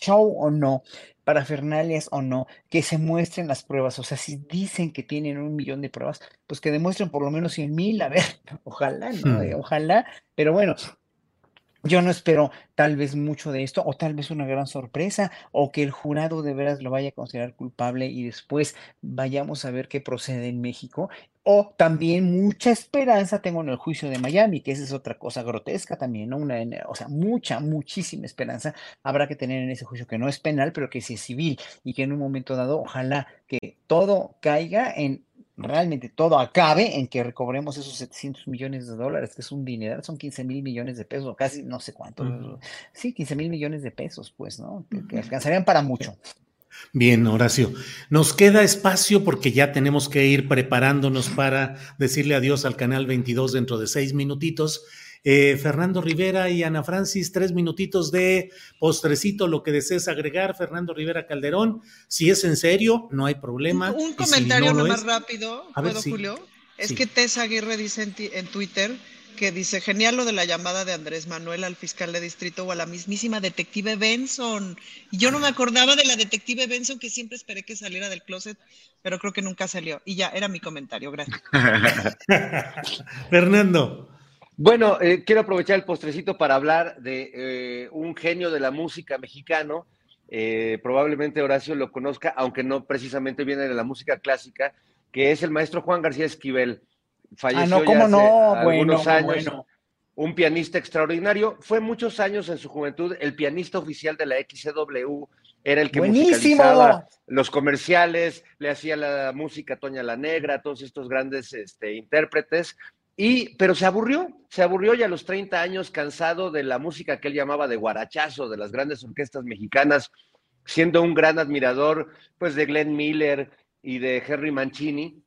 show o no, para Fernales o no, que se muestren las pruebas, o sea, si dicen que tienen un millón de pruebas, pues que demuestren por lo menos 100 mil, a ver, ojalá, ¿no? Hmm. Ojalá, pero bueno, yo no espero tal vez mucho de esto, o tal vez una gran sorpresa, o que el jurado de veras lo vaya a considerar culpable y después vayamos a ver qué procede en México. O también mucha esperanza tengo en el juicio de Miami, que esa es otra cosa grotesca también, ¿no? Una, o sea, mucha, muchísima esperanza habrá que tener en ese juicio que no es penal, pero que sí es civil y que en un momento dado, ojalá que todo caiga en realmente todo acabe en que recobremos esos 700 millones de dólares, que es un dinero, son 15 mil millones de pesos, casi no sé cuánto. Sí, 15 mil millones de pesos, pues, ¿no? Que, alcanzarían para mucho. Bien, Horacio. Nos queda espacio porque ya tenemos que ir preparándonos para decirle adiós al canal 22 dentro de seis minutitos. Eh, Fernando Rivera y Ana Francis, tres minutitos de postrecito, lo que desees agregar, Fernando Rivera Calderón. Si es en serio, no hay problema. Un, comentario más rápido, ¿puedo, Julio? Es que Tessa Aguirre dice en, Twitter que dice, genial lo de la llamada de Andrés Manuel al fiscal de distrito o a la mismísima detective Benson. Y yo no me acordaba de la detective Benson que siempre esperé que saliera del closet, pero creo que nunca salió. Y ya, era mi comentario, gracias. Fernando. Bueno, eh, quiero aprovechar el postrecito para hablar de eh, un genio de la música mexicano. Eh, probablemente Horacio lo conozca, aunque no precisamente viene de la música clásica, que es el maestro Juan García Esquivel. Falleció ah, ya hace algunos años. Un pianista extraordinario. Fue muchos años en su juventud el pianista oficial de la XCW. Era el que musicalizaba los comerciales, le hacía la música a Toña la Negra, todos estos grandes este, intérpretes. Y, pero se aburrió, se aburrió ya a los 30 años, cansado de la música que él llamaba de guarachazo, de las grandes orquestas mexicanas, siendo un gran admirador, pues, de Glenn Miller y de Henry Mancini.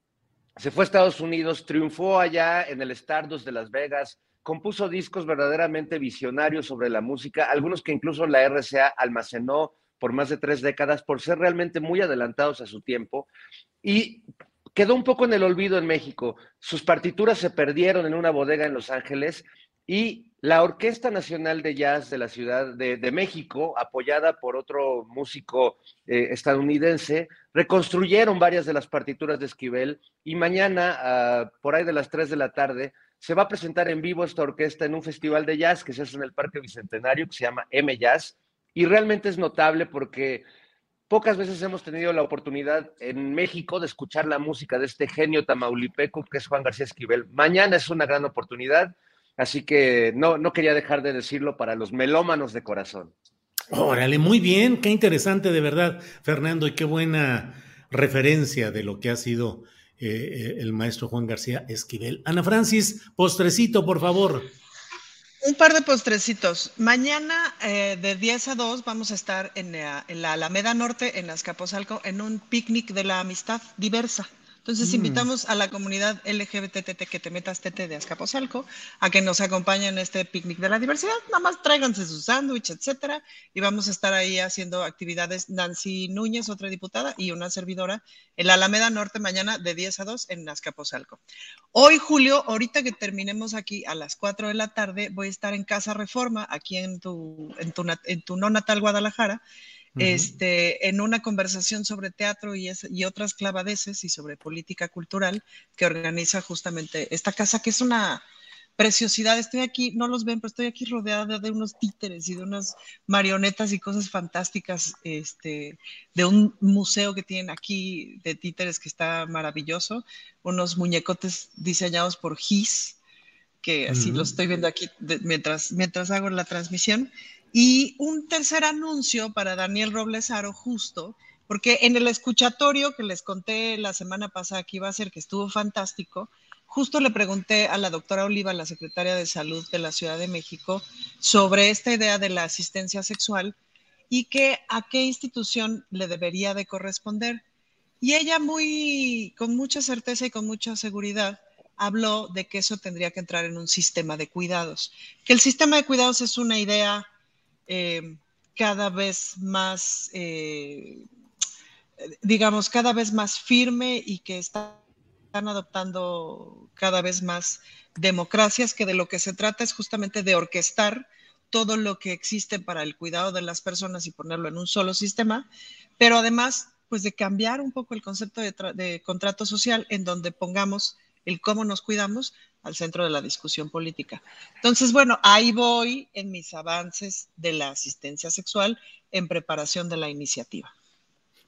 Se fue a Estados Unidos, triunfó allá en el Stardust de Las Vegas, compuso discos verdaderamente visionarios sobre la música, algunos que incluso la RCA almacenó por más de tres décadas por ser realmente muy adelantados a su tiempo. Y quedó un poco en el olvido en México. Sus partituras se perdieron en una bodega en Los Ángeles y la Orquesta Nacional de Jazz de la Ciudad de, México, apoyada por otro músico eh, estadounidense, reconstruyeron varias de las partituras de Esquivel y mañana, por ahí de las 3 de la tarde, se va a presentar en vivo esta orquesta en un festival de jazz que se hace en el Parque Bicentenario, que se llama M Jazz, y realmente es notable porque pocas veces hemos tenido la oportunidad en México de escuchar la música de este genio tamaulipeco que es Juan García Esquivel. Mañana es una gran oportunidad, así que no, no quería dejar de decirlo para los melómanos de corazón. Órale, muy bien, qué interesante de verdad, Fernando, y qué buena referencia de lo que ha sido eh, eh, el maestro Juan García Esquivel. Ana Francis, postrecito, por favor. Un par de postrecitos. Mañana eh, de 10 a 2 vamos a estar en la, en la Alameda Norte, en Azcapotzalco, en un picnic de la amistad diversa. Entonces mm. invitamos a la comunidad LGBTT que te metas TT de Azcapotzalco a que nos acompañen en este picnic de la diversidad. Nada más tráiganse su sándwich, etcétera, y vamos a estar ahí haciendo actividades. Nancy Núñez, otra diputada, y una servidora en la Alameda Norte mañana de 10 a 2 en Azcapotzalco. Hoy, Julio, ahorita que terminemos aquí a las 4 de la tarde, voy a estar en Casa Reforma, aquí en tu, en tu, en tu no natal Guadalajara este, en una conversación sobre teatro y, y otras clavadeces y sobre política cultural que organiza justamente esta casa, que es una preciosidad. Estoy aquí, no los ven, pero estoy aquí rodeada de unos títeres y de unas marionetas y cosas fantásticas, este, de un museo que tienen aquí de títeres que está maravilloso, unos muñecotes diseñados por Gis, que así los estoy viendo aquí mientras, mientras hago la transmisión. Y un tercer anuncio para Daniel Roblesaro, justo, porque en el escuchatorio que les conté la semana pasada que iba a ser, que estuvo fantástico, justo le pregunté a la doctora Oliva, la secretaria de Salud de la Ciudad de México, sobre esta idea de la asistencia sexual y que a qué institución le debería de corresponder. Y ella muy, con mucha certeza y con mucha seguridad, habló de que eso tendría que entrar en un sistema de cuidados, que el sistema de cuidados es una idea eh, cada vez más, eh, digamos, cada vez más firme y que están adoptando cada vez más democracias, que de lo que se trata es justamente de orquestar todo lo que existe para el cuidado de las personas y ponerlo en un solo sistema, pero además, pues de cambiar un poco el concepto de contrato social en donde pongamos el cómo nos cuidamos al centro de la discusión política. Entonces, bueno, ahí voy en mis avances de la asistencia sexual en preparación de la iniciativa.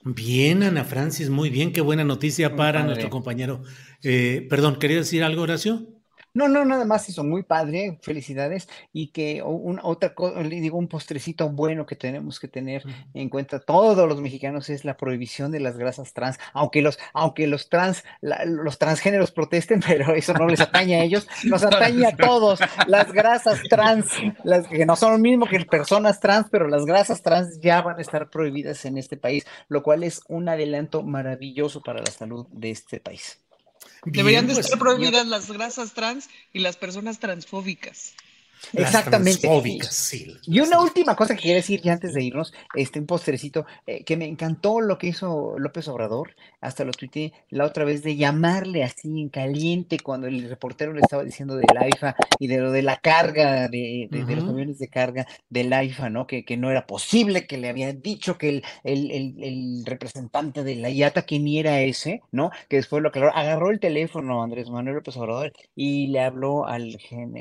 Bien, Ana Francis, muy bien, qué buena noticia para nuestro compañero. Eh, perdón, ¿quería decir algo, Horacio? No, no, nada más eso, muy padre, felicidades. Y que una, otra cosa, le digo, un postrecito bueno que tenemos que tener en cuenta todos los mexicanos es la prohibición de las grasas trans, aunque los, aunque los trans, los transgéneros protesten, pero eso no les atañe a ellos, nos atañe a todos. Las grasas trans, las que no son lo mismo que personas trans, pero las grasas trans ya van a estar prohibidas en este país, lo cual es un adelanto maravilloso para la salud de este país. Deberían de pues, estar prohibidas las grasas trans y las personas transfóbicas. Exactamente. Y una última cosa que quiero decir ya antes de irnos, este, un postrecito, eh, que me encantó lo que hizo López Obrador, hasta lo tuiteé la otra vez, de llamarle así en caliente cuando el reportero le estaba diciendo del AIFA y de lo de la carga, de, los aviones de carga del AIFA, ¿no? Que, que, no era posible, que le habían dicho que el, el, representante de la IATA, que ni era ese, ¿no? Que después lo aclaró, agarró el teléfono Andrés Manuel López Obrador y le habló al,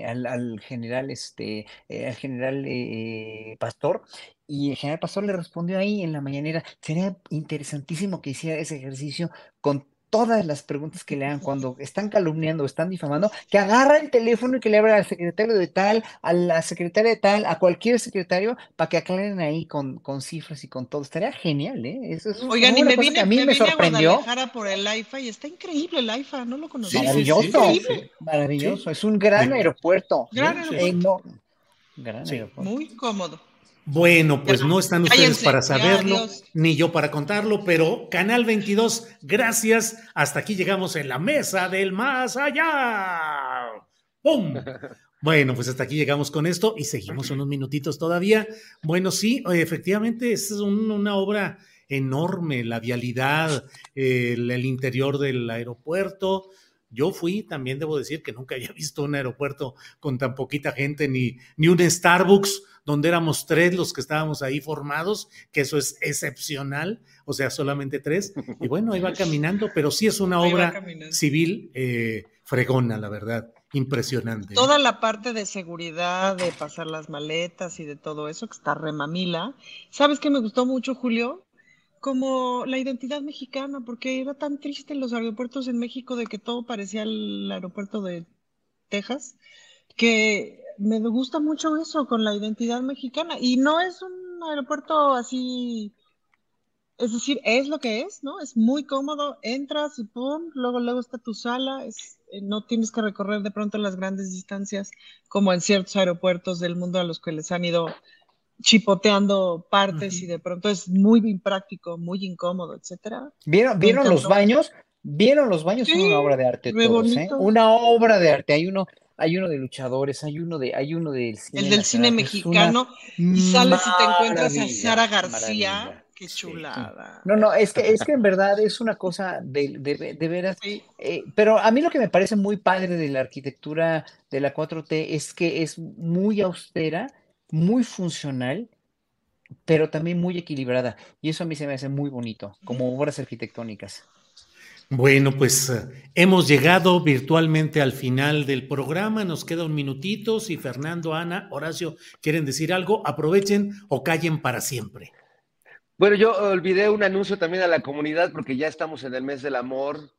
al, al general este, eh, al general eh, Pastor, y el general Pastor le respondió ahí en la mañanera, sería interesantísimo que hiciera ese ejercicio con todas las preguntas que le hagan cuando están calumniando o están difamando, que agarra el teléfono y que le abra al secretario de tal, a la secretaria de tal, a cualquier secretario, para que aclaren ahí con, con cifras y con todo. Estaría genial, ¿eh? Eso es Oigan, y me vine, a mí me, sorprendió. A por el IFA y está increíble el IFA, no lo conocía. maravilloso, maravilloso. Es un gran aeropuerto. Gran aeropuerto. gran aeropuerto. Muy cómodo. Bueno, pues no están ustedes para saberlo, ni yo para contarlo, pero Canal 22, gracias. Hasta aquí llegamos en la mesa del más allá. ¡Pum! Bueno, pues hasta aquí llegamos con esto y seguimos unos minutitos todavía. Bueno, sí, efectivamente es una obra enorme, la vialidad, el, el interior del aeropuerto, yo fui, también debo decir que nunca había visto un aeropuerto con tan poquita gente, ni, ni un Starbucks donde éramos tres los que estábamos ahí formados, que eso es excepcional, o sea, solamente tres. Y bueno, iba caminando, pero sí es una obra civil eh, fregona, la verdad, impresionante. Toda la parte de seguridad, de pasar las maletas y de todo eso, que está remamila. ¿Sabes qué me gustó mucho, Julio? Como la identidad mexicana, porque era tan triste los aeropuertos en México de que todo parecía el aeropuerto de Texas, que me gusta mucho eso con la identidad mexicana. Y no es un aeropuerto así, es decir, es lo que es, ¿no? Es muy cómodo, entras y pum, luego, luego está tu sala, eh, no tienes que recorrer de pronto las grandes distancias como en ciertos aeropuertos del mundo a los que les han ido chipoteando partes y de pronto es muy impráctico, muy incómodo, etcétera. ¿Vieron, ¿vieron los baños? ¿Vieron los baños? Son una obra de arte todos, ¿eh? Una obra de arte. Hay uno, hay uno de luchadores, hay uno de, hay uno del cine. El del cine mexicano, y sales y te encuentras a Sara García. Qué chulada. No, no, es que, es que en verdad es una cosa de, de, de veras. Eh, pero a mí lo que me parece muy padre de la arquitectura de la 4T es que es muy austera muy funcional, pero también muy equilibrada. Y eso a mí se me hace muy bonito, como obras arquitectónicas. Bueno, pues eh, hemos llegado virtualmente al final del programa. Nos queda un minutito. Si Fernando, Ana, Horacio quieren decir algo, aprovechen o callen para siempre. Bueno, yo olvidé un anuncio también a la comunidad porque ya estamos en el mes del amor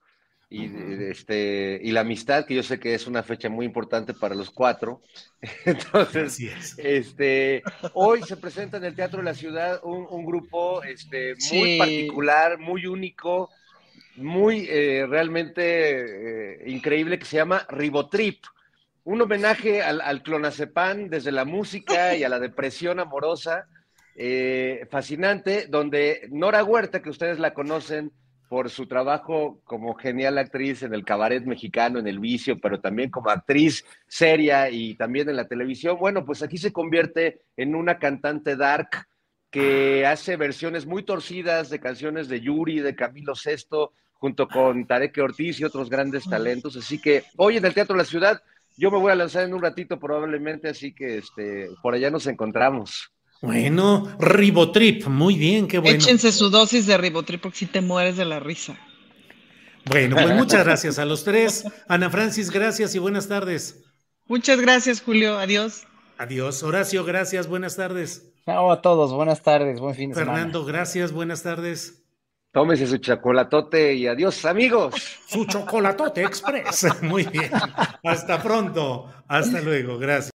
y, este, y la amistad, que yo sé que es una fecha muy importante para los cuatro. Entonces, este, hoy se presenta en el Teatro de la Ciudad un, grupo este, muy particular, muy único, muy eh, realmente eh, increíble que se llama Ribotrip. Un homenaje al, al, clonazepam desde la música y a la depresión amorosa. Eh, fascinante, donde Nora Huerta, que ustedes la conocen, por su trabajo como genial actriz en el cabaret mexicano, en el vicio, pero también como actriz seria y también en la televisión. Bueno, pues aquí se convierte en una cantante dark que hace versiones muy torcidas de canciones de Yuri, de Camilo Sesto, junto con Tarek Ortiz y otros grandes talentos. Así que hoy en el Teatro de la Ciudad, yo me voy a lanzar en un ratito probablemente, así que este, por allá nos encontramos. Bueno, Ribotrip, muy bien, qué bueno. Échense su dosis de Ribotrip porque si te mueres de la risa. Bueno, pues muchas gracias a los tres. Ana Francis, gracias y buenas tardes. Muchas gracias, Julio. Adiós. Adiós. Horacio, gracias, buenas tardes. Chao a todos, buenas tardes, buen fin de semana. Fernando, gracias, buenas tardes. Tómese su chocolatote y adiós, amigos. Su chocolatote express. Muy bien. Hasta pronto. Hasta luego. Gracias.